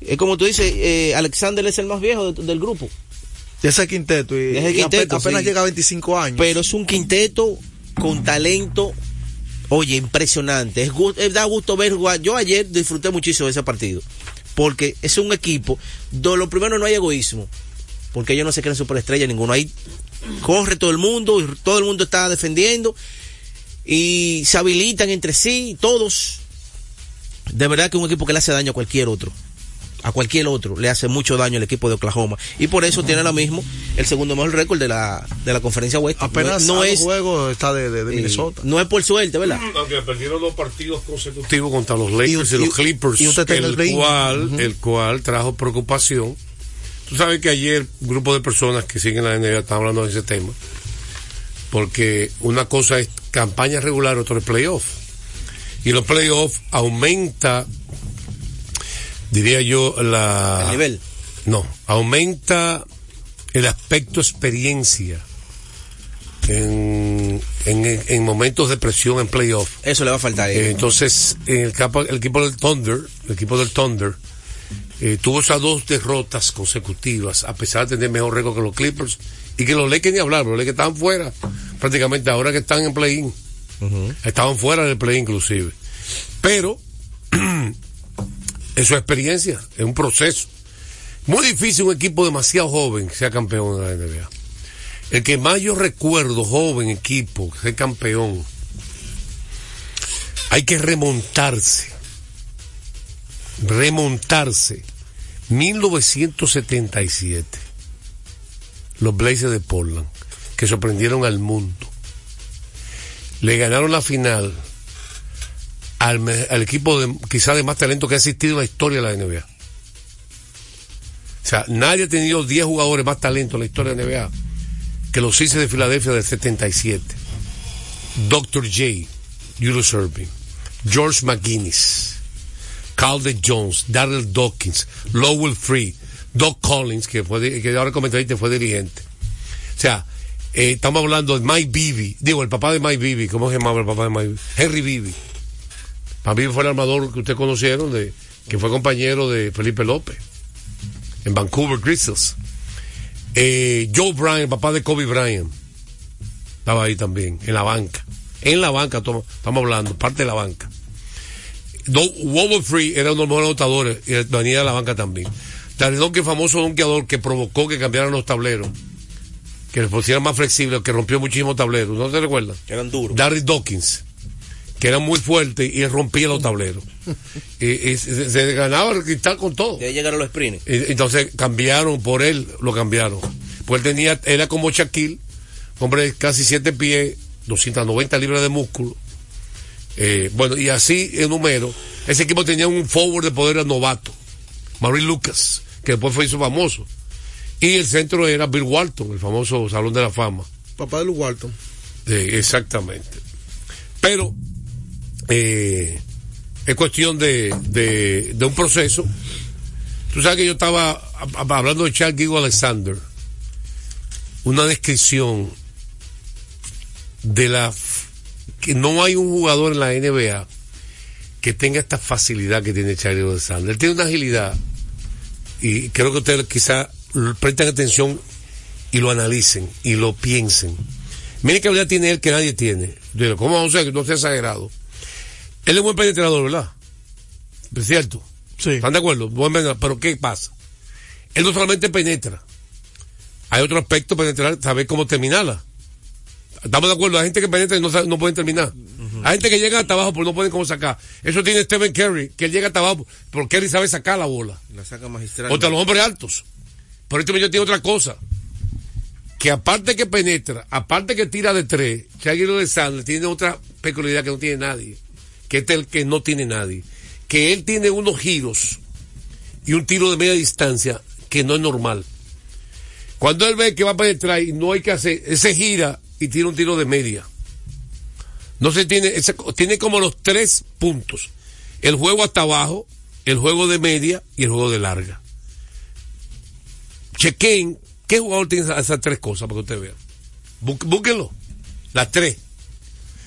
Es como tú dices, eh, Alexander es el más viejo de- del grupo. De ese quinteto. Y, ese y quinteto, apenas sí. llega a 25 años. Pero es un quinteto con talento, oye, impresionante. Es, es- da gusto ver jugar. Yo ayer disfruté muchísimo de ese partido. Porque es un equipo, donde lo primero no hay egoísmo. Porque ellos no se creen superestrella ninguno. Ahí corre todo el mundo, y todo el mundo está defendiendo. Y se habilitan entre sí, todos. De verdad que es un equipo que le hace daño a cualquier otro. A cualquier otro le hace mucho daño al equipo de Oklahoma. Y por eso tiene ahora mismo el segundo mejor récord de la, de la conferencia oeste. apenas no, no es, está de, de- de eh, Minnesota. no es por suerte, ¿verdad? Aunque perdieron dos partidos consecutivos contra los Lakers y, y- los Clippers, y usted el el, cual, el cual trajo preocupación. Tú sabes que ayer un grupo de personas que siguen la NBA estaban hablando de ese tema. Porque una cosa es campaña regular, otro es playoff. Y los playoffs aumenta, diría yo, la... El nivel. No, aumenta el aspecto experiencia en, en, en momentos de presión en playoff. Eso le va a faltar. Eh, entonces, en el, capo- el equipo del Thunder, el equipo del Thunder, eh, tuvo esas dos derrotas consecutivas, a pesar de tener mejor récord que los Clippers, y que los Lakers ni hablar, los Lakers estaban fuera, prácticamente ahora que están en play-in. Estaban fuera del play inclusive. Pero, es experiencia, es un proceso. Muy difícil un equipo demasiado joven que sea campeón de la NBA. El que más yo recuerdo, joven equipo, que sea campeón, hay que remontarse. Remontarse. 1977. Los Blazers de Portland, que sorprendieron al mundo. Le ganaron la final al, al equipo de, quizá de más talento que ha existido en la historia de la NBA. O sea, nadie ha tenido 10 jugadores más talento en la historia de la NBA que los Sixers de Filadelfia del 77. Dr. J, Julius George McGuinness, Calder Jones, Darrell Dawkins, Lowell Free, Doc Collins, que, fue, que ahora comentariste fue dirigente. O sea, eh, estamos hablando de Mike Bibby, digo, el papá de Mike Bibby, ¿cómo se llamaba el papá de Mike? Henry Bibby. Mike Bibby fue el armador que ustedes conocieron, de, que fue compañero de Felipe López en Vancouver Grizzlies. Eh, Joe Bryant, papá de Kobe Bryant, estaba ahí también, en la banca. En la banca, estamos hablando, parte de la banca. Wolver Free era uno de los mejores anotadores y venía de la banca también. Darry Donkey, famoso donkeador que provocó que cambiaran los tableros, que les pusieran más flexibles, que rompió muchísimos tableros. ¿No te recuerdas? Eran duros. Darry Dawkins, que era muy fuerte y rompía los tableros. y, y se, se ganaba el cristal con todo. Ahí llegaron los sprints. Y- Entonces cambiaron por él, lo cambiaron. Pues él tenía, era como Shaquille, hombre de casi 7 pies, 290 libras de músculo. Eh, bueno, y así en número, ese equipo tenía un forward de poder novato, Maurice Lucas, que después fue hizo famoso. Y el centro era Bill Walton, el famoso Salón de la Fama. Papá de Luke Walton. Eh, exactamente. Pero eh, es cuestión de, de, un proceso. Tú sabes que yo estaba hablando de Charles Gigo Alexander, una descripción de la que no hay un jugador en la NBA que tenga esta facilidad que tiene Charlie Alexander. Él tiene una agilidad y creo que ustedes quizá presten atención y lo analicen y lo piensen. Miren qué habilidad tiene él que nadie tiene. Digo, ¿Cómo vamos a que no sea exagerado? Él es buen penetrador, ¿verdad? Es cierto. Sí. ¿Están de acuerdo? Buen penetrador. Pero ¿qué pasa? Él no solamente penetra. Hay otro aspecto penetrar, saber cómo terminarla. Estamos de acuerdo. Hay gente que penetra y no, no pueden terminar. Hay gente que llega hasta abajo pero no pueden cómo sacar. Eso tiene Stephen Curry, que él llega hasta abajo porque Curry sabe sacar la bola. La saca magistral. Contra los hombres altos. Pero este muchacho tiene otra cosa. Que aparte que penetra, aparte que tira de tres, Shaggy de Sandler tiene otra peculiaridad que no tiene nadie. Que es el que no tiene nadie. Que él tiene unos giros y un tiro de media distancia que no es normal. Cuando él ve que va a penetrar y no hay que hacer, él se gira y tira un tiro de media. No se tiene, tiene como los tres puntos. El juego hasta abajo, el juego de media y el juego de larga. Chequen qué jugador tiene esas, tres cosas para que usted vea. Bú- Búsquenlo. Las tres.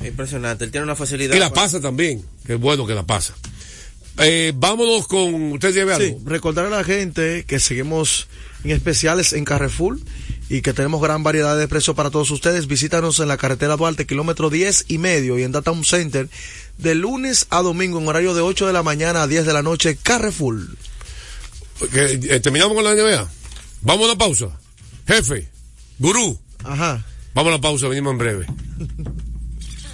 Impresionante. Él tiene una facilidad. Y la para- pasa también. Qué bueno que la pasa. Eh, vámonos con. ¿Usted lleve algo? Sí, recordar a la gente que seguimos en especiales en Carrefour y que tenemos gran variedad de precios para todos ustedes. Visítanos en la carretera Duarte, kilómetro 10 y medio y en Data Center de lunes a domingo en horario de 8 de la mañana a 10 de la noche. Carrefour. Que, eh, terminamos con la NBA. Vamos a una pausa. Jefe, gurú. Ajá. Vamos a la pausa, venimos en breve.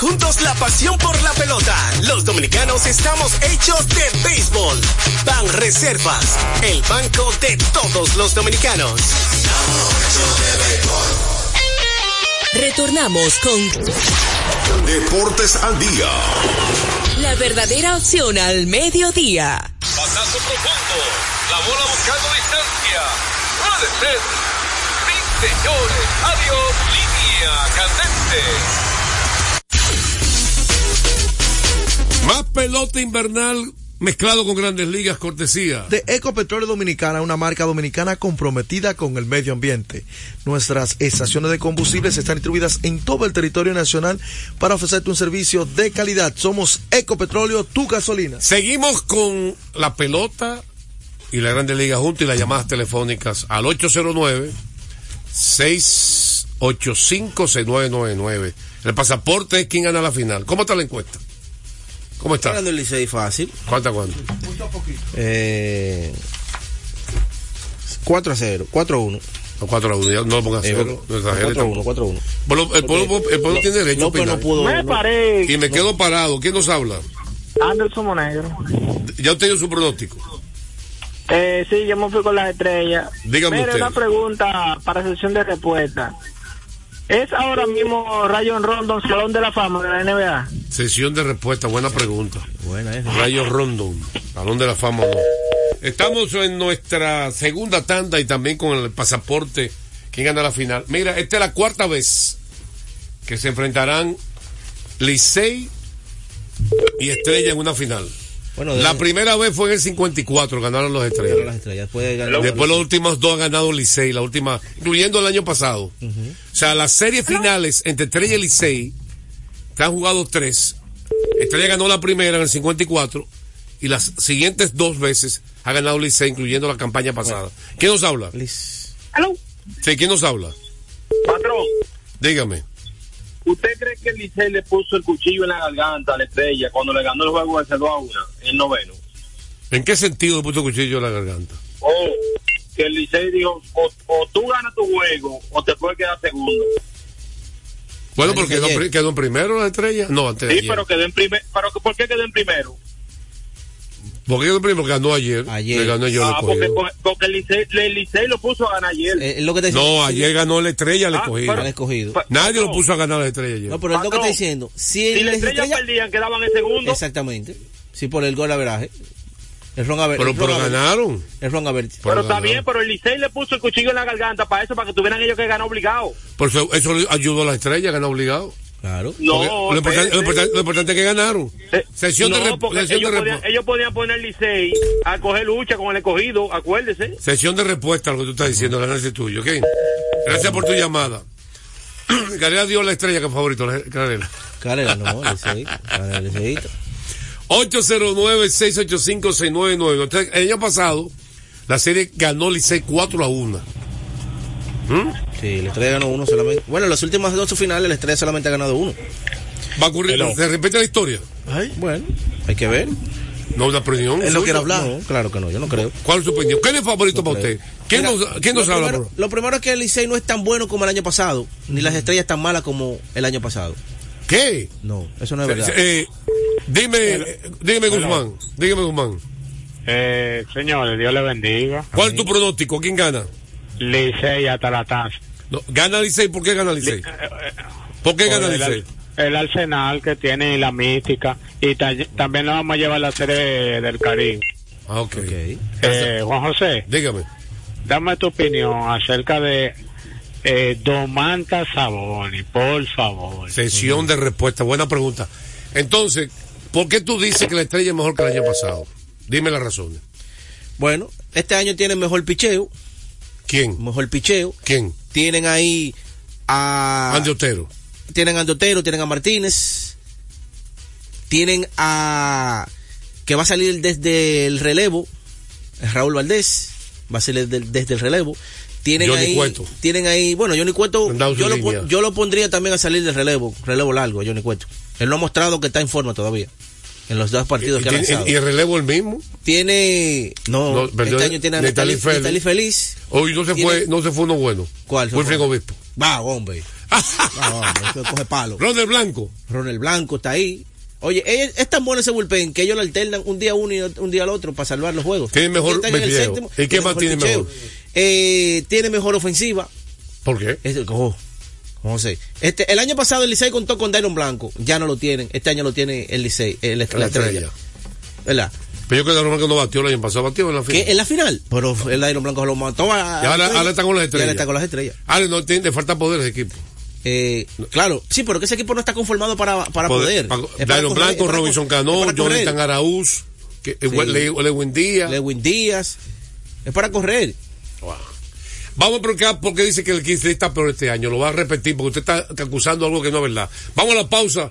Juntos la pasión por la pelota. Los dominicanos estamos hechos de béisbol. Ban Reservas, el banco de todos los dominicanos. Retornamos con Deportes al día. la verdadera opción al mediodía. Pasazo profundo. La bola buscando distancia. Puede ser. Sí, señores. Adiós. Línea candente. Más pelota invernal mezclado con grandes ligas, cortesía. De Ecopetróleo Dominicana, una marca dominicana comprometida con el medio ambiente. Nuestras estaciones de combustibles están distribuidas en todo el territorio nacional para ofrecerte un servicio de calidad. Somos Ecopetróleo, tu gasolina. Seguimos con la pelota y la Grandes Ligas juntos y las llamadas telefónicas al 809 685 6999. El pasaporte es quien gana la final. ¿Cómo está la encuesta? ¿Cómo está? Ganando el Licey fácil. ¿Cuánta cuánto? Eh, 4 a 0, 4 a 1. No, 4 a 1, ya no lo pongas a Eh, cero. no exagere 4 a 1, tampoco. 4 a 1. Pueblo- El pueblo, el pueblo tiene derecho a López no opinar. pudo. Me no- paré. Y me quedo parado. ¿Quién nos habla? Anderson Monegro. Ya usted dio su pronóstico. Eh, sí, yo me fui con las estrellas. Dígame Mire, usted. una pregunta para sesión de respuesta. ¿Es ahora mismo Rayon Rondon Salón de la Fama de la NBA? Sesión de respuesta, buena pregunta. Buena esa. Rayo Rondon, Salón de la Fama. o no. Estamos en nuestra segunda tanda y también con el pasaporte. ¿Quién gana la final? Mira, esta es la cuarta vez que se enfrentarán Licey y Estrella en una final. Bueno, La primera vez fue en el 54, ganaron los Estrellas. las estrellas. Después ganar- Después los últimos dos ha ganado Licey, la última, incluyendo el año pasado. O sea, las series finales entre Estrella y Licey, se han jugado tres. Estrella ganó la primera en el 54 y las siguientes dos veces ha ganado Licey, incluyendo la campaña pasada. ¿Quién nos habla? ¿Aló? Sí, ¿quién nos habla? Patrón, Dígame. ¿Usted cree que el Licey le puso el cuchillo en la garganta a la estrella cuando le ganó el juego de 0 a 1 en el noveno? ¿En qué sentido le puso cuchillo en la garganta? O que el Licey dijo, o, o tú ganas tu juego o te puedes quedar segundo. Bueno, porque quedó, en primero la estrella. No, antes de Sí, ayer. pero quedó en primer, pero que- ¿por qué quedó en primero? Porque primero, ganó ayer. Ayer. Le ganó yo Ah, porque, porque, porque el, Licey, el Licey lo puso a ganar ayer. Eh, es lo que te No, ayer ganó la estrella al Ah, escogido. Escogido. Pa- Nadie lo puso a ganar la estrella ayer. No, pero es lo que está diciendo. Si, Si el la estrella, estrella- perdían, quedaban en segundo. Exactamente. Si por el gol averaje. El ron aver- pero el ron pero aver- ganaron. El ron aver- Pero Pero está bien, pero el Licey le puso el cuchillo en la garganta para eso, para que tuvieran ellos que ganar obligado. Por eso, eso le ayudó a la estrella a ganar obligado. Claro. No, lo, importante, lo importante- lo importante es que ganaron. Eh, Sesión de no, rep- porque sesión ellos, de podían, ellos podían poner Licey a coger lucha con el escogido, acuérdese. Sesión de respuesta a lo que tú estás diciendo, el análisis tuyo, ¿ok? Gracias por tu llamada. Carrera dio la estrella que favorito, Carrera. Carrera, no, Liceíto. Carrera, Liceíto. 809-685-699. Entonces, El año pasado, la serie ganó Licey 4 a 1. Sí, la estrella ganó uno solamente. Bueno, en las últimas dos finales la estrella solamente ha ganado uno. Va a ocurrir, se repite la historia. Bueno, hay que ver. No, una opinión. Él no quiere hablar. No, claro que no, yo no creo. ¿Cuál es su opinión? ¿Quién es el favorito No para creo. usted? ¿Quién Mira, nos, quién nos lo habla, primero, lo primero es que el Licey no es tan bueno como el año pasado, ni las estrellas tan malas como el año pasado. ¿Qué? No, eso no es verdad. Eh, dime, dime Guzmán, dígame Guzmán. Eh, señores, Dios le bendiga. ¿Cuál es tu pronóstico? ¿Quién gana? Licey hasta la taza. No, ¿Gana Licey? ¿Por qué gana Licey? ¿Por qué gana Licey? el arsenal que tiene y la mística. Y ta- también nos vamos a llevar la serie del Caribe. Ah, ok. Eh, Juan José, Dígame. dame tu opinión acerca de eh, Domanta Saboni, por favor. Sesión de respuesta, buena pregunta. Entonces, ¿por qué tú dices que la estrella es mejor que el año pasado? Dime las razones. Bueno, este año tienen mejor picheo, ¿Quién? mejor picheo. ¿Quién? Tienen ahí a... Andy Otero. tienen a Andotero, tienen a Martínez, tienen a que va a salir desde el relevo, Raúl Valdés, va a salir desde el relevo. Tienen Johnny ahí, Cueto. tienen ahí, bueno, Johnny Cueto, yo lo, yo lo pondría también a salir del relevo, relevo largo, Johnny Cueto. Él no ha mostrado que está en forma todavía, en los dos partidos ¿Y, que ha lanzado. y el relevo el mismo? tiene, no, No, perdió este año tiene a. Natalie Feliz. Hoy no se Tiene- fue, no se fue uno bueno. ¿Cuál Wilfred? Obispo. Va, hombre. Va, hombre, eso coge palo. Ronald Blanco. Ronald Blanco está ahí. Oye, es, es tan bueno ese bullpen que ellos lo alternan un día uno y un día al otro para salvar los juegos. Tiene mejor picheo. ¿Y qué más tiene mejor? Eh, tiene mejor ofensiva. ¿Por qué? Es, oh, no sé. Este, el año pasado el Licey contó con Dairon Blanco. Ya no lo tienen. Este año lo tiene el Licey, el, la, La estrella. estrella. ¿Verdad? Pero yo creo que Ronald Blanco no batió el año pasado, batió en la final. en la final. Pero el Dairon Blanco lo mató a. Y ahora, ahora está con las Y estrellas. ahora está con las estrellas. Ahora no tiene, le falta poder ese equipo. Eh, claro, sí, pero que ese equipo no está conformado para, para poder. Pa- Es para Dairon correr, Blanco, Robinson Cano. Jonathan Araúz, que, eh, Sí. Le- Lewin Díaz. Lewin Díaz. Es para correr. Vamos a preguntar por qué dice que el 15 está peor este año. Lo va a repetir porque usted está acusando algo que no es verdad. Vamos a la pausa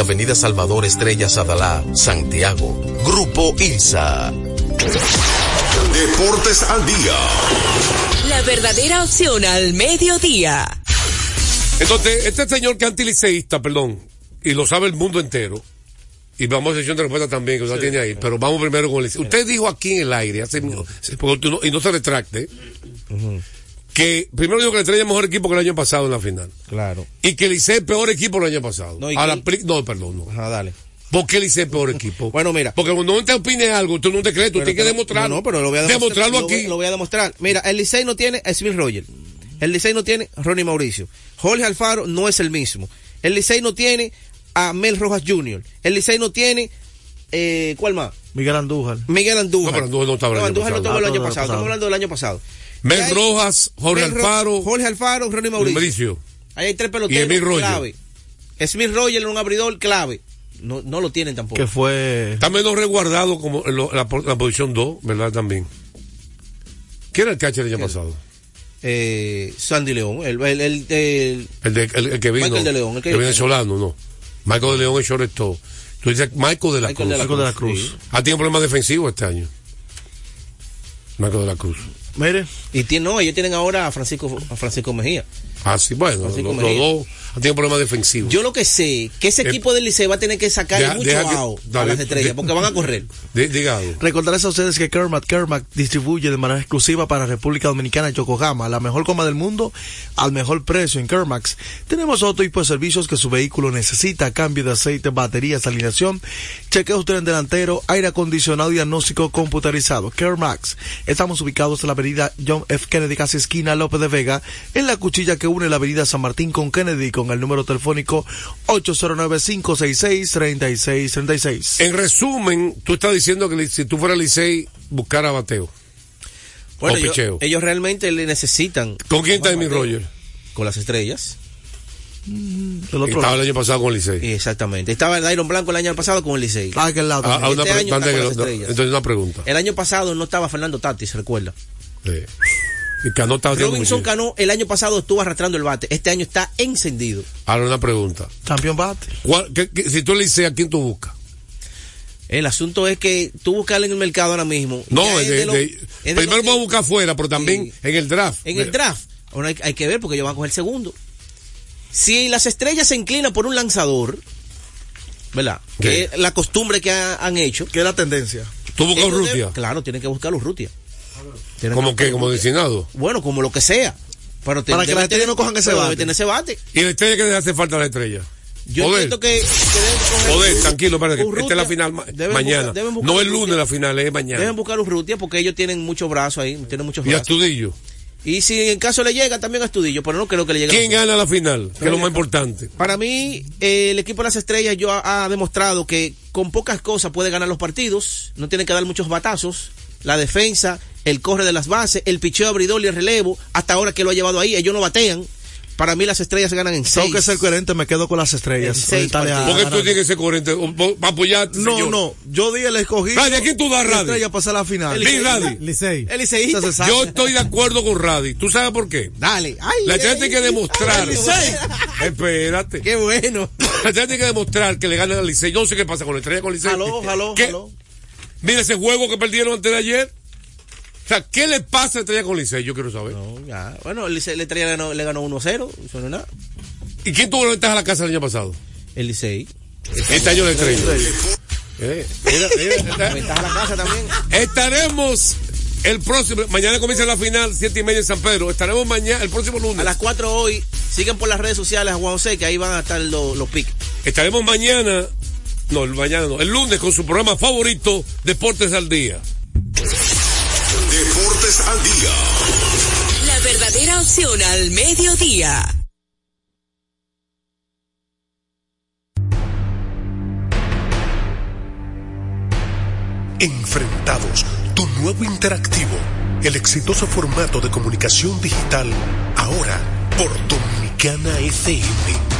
Avenida Salvador Estrella Sadalá, Santiago. Grupo ILSA. Deportes al día. La verdadera opción al mediodía. Entonces, este señor que es antiliceísta, perdón, y lo sabe el mundo entero, y vamos a sesión de respuesta también, que usted tiene ahí, pero vamos primero con el Usted dijo aquí en el aire, hace, porque usted no- y no se retracte, que primero dijo que estrella es mejor equipo que el año pasado en la final. Claro. Y que el Licey es peor equipo el año pasado. No, no, perdón, no. Ajá, dale. ¿Por qué el Licey es peor equipo? Bueno, mira. Porque cuando uno te opine algo, tú no te crees, tú Pero tienes que que- demostrarlo. No, no, pero lo voy a demostrar. Demostrarlo lo voy- aquí. Lo voy a demostrar. Mira, el Licey no tiene a Smith Roger. El Licey no tiene a Ronnie Mauricio. Jorge Alfaro no es el mismo. El Licey no tiene a Mel Rojas Jr. El Licey no tiene, eh, ¿cuál más? Miguel Andújar. Miguel Andújar. No, pero Andújar no estaba el No, año Andújar no estuvo el Ah, año pasado. Estamos hablando del año pasado. Mel Rojas, Jorge Mel Ro- Alfaro, Jorge Alfaro, Ronnie Mauricio. Mauricio. Ahí hay tres Y peloteros Emil Roger. clave. Smith Roger, un abridor clave. No, no lo tienen tampoco. Que fue. Está menos resguardado como en lo- la, la posición 2, ¿verdad? También. ¿Quién era el catcher el año pasado? Eh, Sandy León, el, el, el- el- El, de, el, el que vino. Michael de León, el El, que- venezolano, no. Michael de León es shortstop. Tú dices Michael de la Michael Cruz. de la Michael de la Cruz, Cruz. sí. Ha tenido problemas defensivos este año. Michael de la Cruz. Mire, Y tiene, no, ellos tienen ahora a Francisco, a Francisco Mejía. Ah, sí, bueno, los, Francisco los Mejía. dos han tenido problemas defensivos. Yo lo que sé, que ese Eh, equipo del Licey va a tener que sacar deja- mucho out a las estrellas, de- porque van a correr. Di- diga algo. recordarles a ustedes que Kermac Kermac distribuye de manera exclusiva para República Dominicana y Yokohama la mejor coma del mundo al mejor precio en Kermax. Tenemos otro tipo de servicios que su vehículo necesita, cambio de aceite, baterías, alineación, chequeo usted en delantero, aire acondicionado y diagnóstico computarizado. Kermax. Estamos ubicados en la avenida John F. Kennedy, casi esquina López de Vega, en la cuchilla que une la avenida San Martín con Kennedy con el número telefónico 809-566-3636. En resumen, tú estás diciendo que si tú fueras Licey, buscara bateo. Bueno, o ellos, picheo. ellos realmente le necesitan. ¿Con quién está más mi bateo. Roger? Con las estrellas. Del otro Estaba lado. el año pasado con Licey. Exactamente. Estaba el Iron Blanco el año pasado con el Licey. Ah, aquel lado Ah, una Este pre- año está con que las estrellas. entonces una pregunta. El año pasado no estaba Fernando Tatis, recuerda. Sí. Cano haciendo Robinson. Cano el año pasado estuvo arrastrando el bate. Este año está encendido. Ahora una pregunta. Campeón bate. ¿Cuál- qué- qué- si tú le dices a quién tú buscas? El asunto es que tú buscarle en el mercado ahora mismo. No, ya de- es de lo- de- es de primero vamos a buscar afuera, pero también Sí. en el draft. En el draft. Ahora hay, hay que ver porque ellos van a coger segundo. Si las estrellas se inclinan por un lanzador, ¿verdad? Que es la costumbre que ha- han hecho. Que es la tendencia. ¿Tú buscas deben- Claro, tienen que buscar Urrutia. Tienen ¿Como que qué? ¿Como designado? Bueno, como lo que sea. Pero Para que las estrellas no cojan ese bate. tener ese bate. ¿Y la estrella que le hace falta a la estrella? Yo Poder. siento que, que deben coger- Poder, tranquilo, espérate, que esta es la final ma- Deben mañana. buscar- deben buscar no el Urrutia. lunes la final, es mañana. Deben buscar Urrutia porque ellos tienen muchos brazos ahí, tienen muchos Y brazos. Astudillo. Y si en caso le llega, también a Estudillo, pero no creo que le llegue. a ¿Quién gana la final? Que es lo más importante. Para mí, eh, el equipo de las estrellas yo ha, ha demostrado que con pocas cosas puede ganar los partidos, no tiene que dar muchos batazos, la defensa, el corre de las bases, el picheo abridor y el relevo, hasta ahora que lo ha llevado ahí, ellos no batean, Para mí las estrellas ganan en Tengo seis. que ser coherente, me quedo con las estrellas. Seis partidos. Porque tú tienes que ser coherente para apoyarte. No, señor. no, yo di el escogido. Radi, ¿a quién tú das, La Radi? estrella pasar la final. Di, Radi. Licey. El se sabe. Yo estoy de acuerdo con Radi. ¿Tú sabes por qué? Dale. Ay, La gente tiene que demostrar. ay, Licey. Espérate. Qué bueno. La gente tiene que demostrar que le ganan al Licey. Yo no sé qué pasa con la estrella con Licey. Jaló, jaló, ¿Qué? jaló. Mira ese juego que perdieron antes de ayer. Sea, ¿qué le pasa a estrella con Licey? Yo quiero saber. No, ya. Bueno, el Licey, le ganó, le ganó 1-0. Eso no es nada. ¿Y quién tuvo la ventaja a la casa el año pasado? El Licey. Este año la estrella. Eh, mira, mira, La ventaja a la casa también. Estaremos el próximo, mañana comienza la final, siete y media en San Pedro. Estaremos mañana, el próximo lunes. A las 4 hoy, siguen por las redes sociales a Juan José, que ahí van a estar los, los pics. Estaremos mañana, no, mañana no, el lunes con su programa favorito, Deportes al Día. Deportes al día. La verdadera opción al mediodía. Enfrentados, tu nuevo interactivo, el exitoso formato de comunicación digital, ahora por Dominicana FM.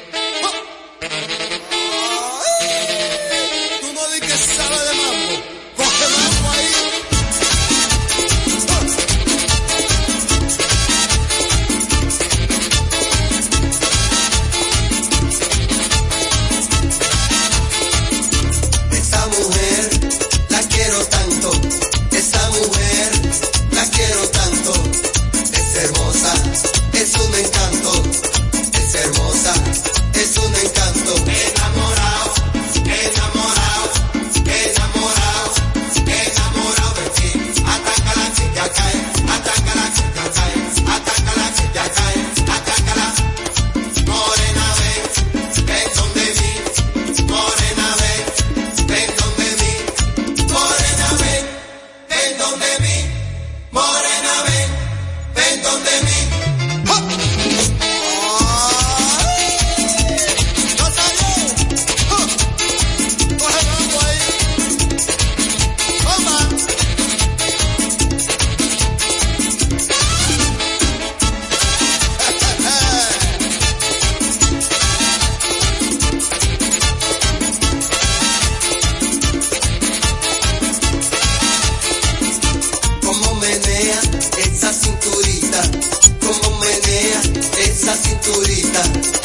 Cinturita.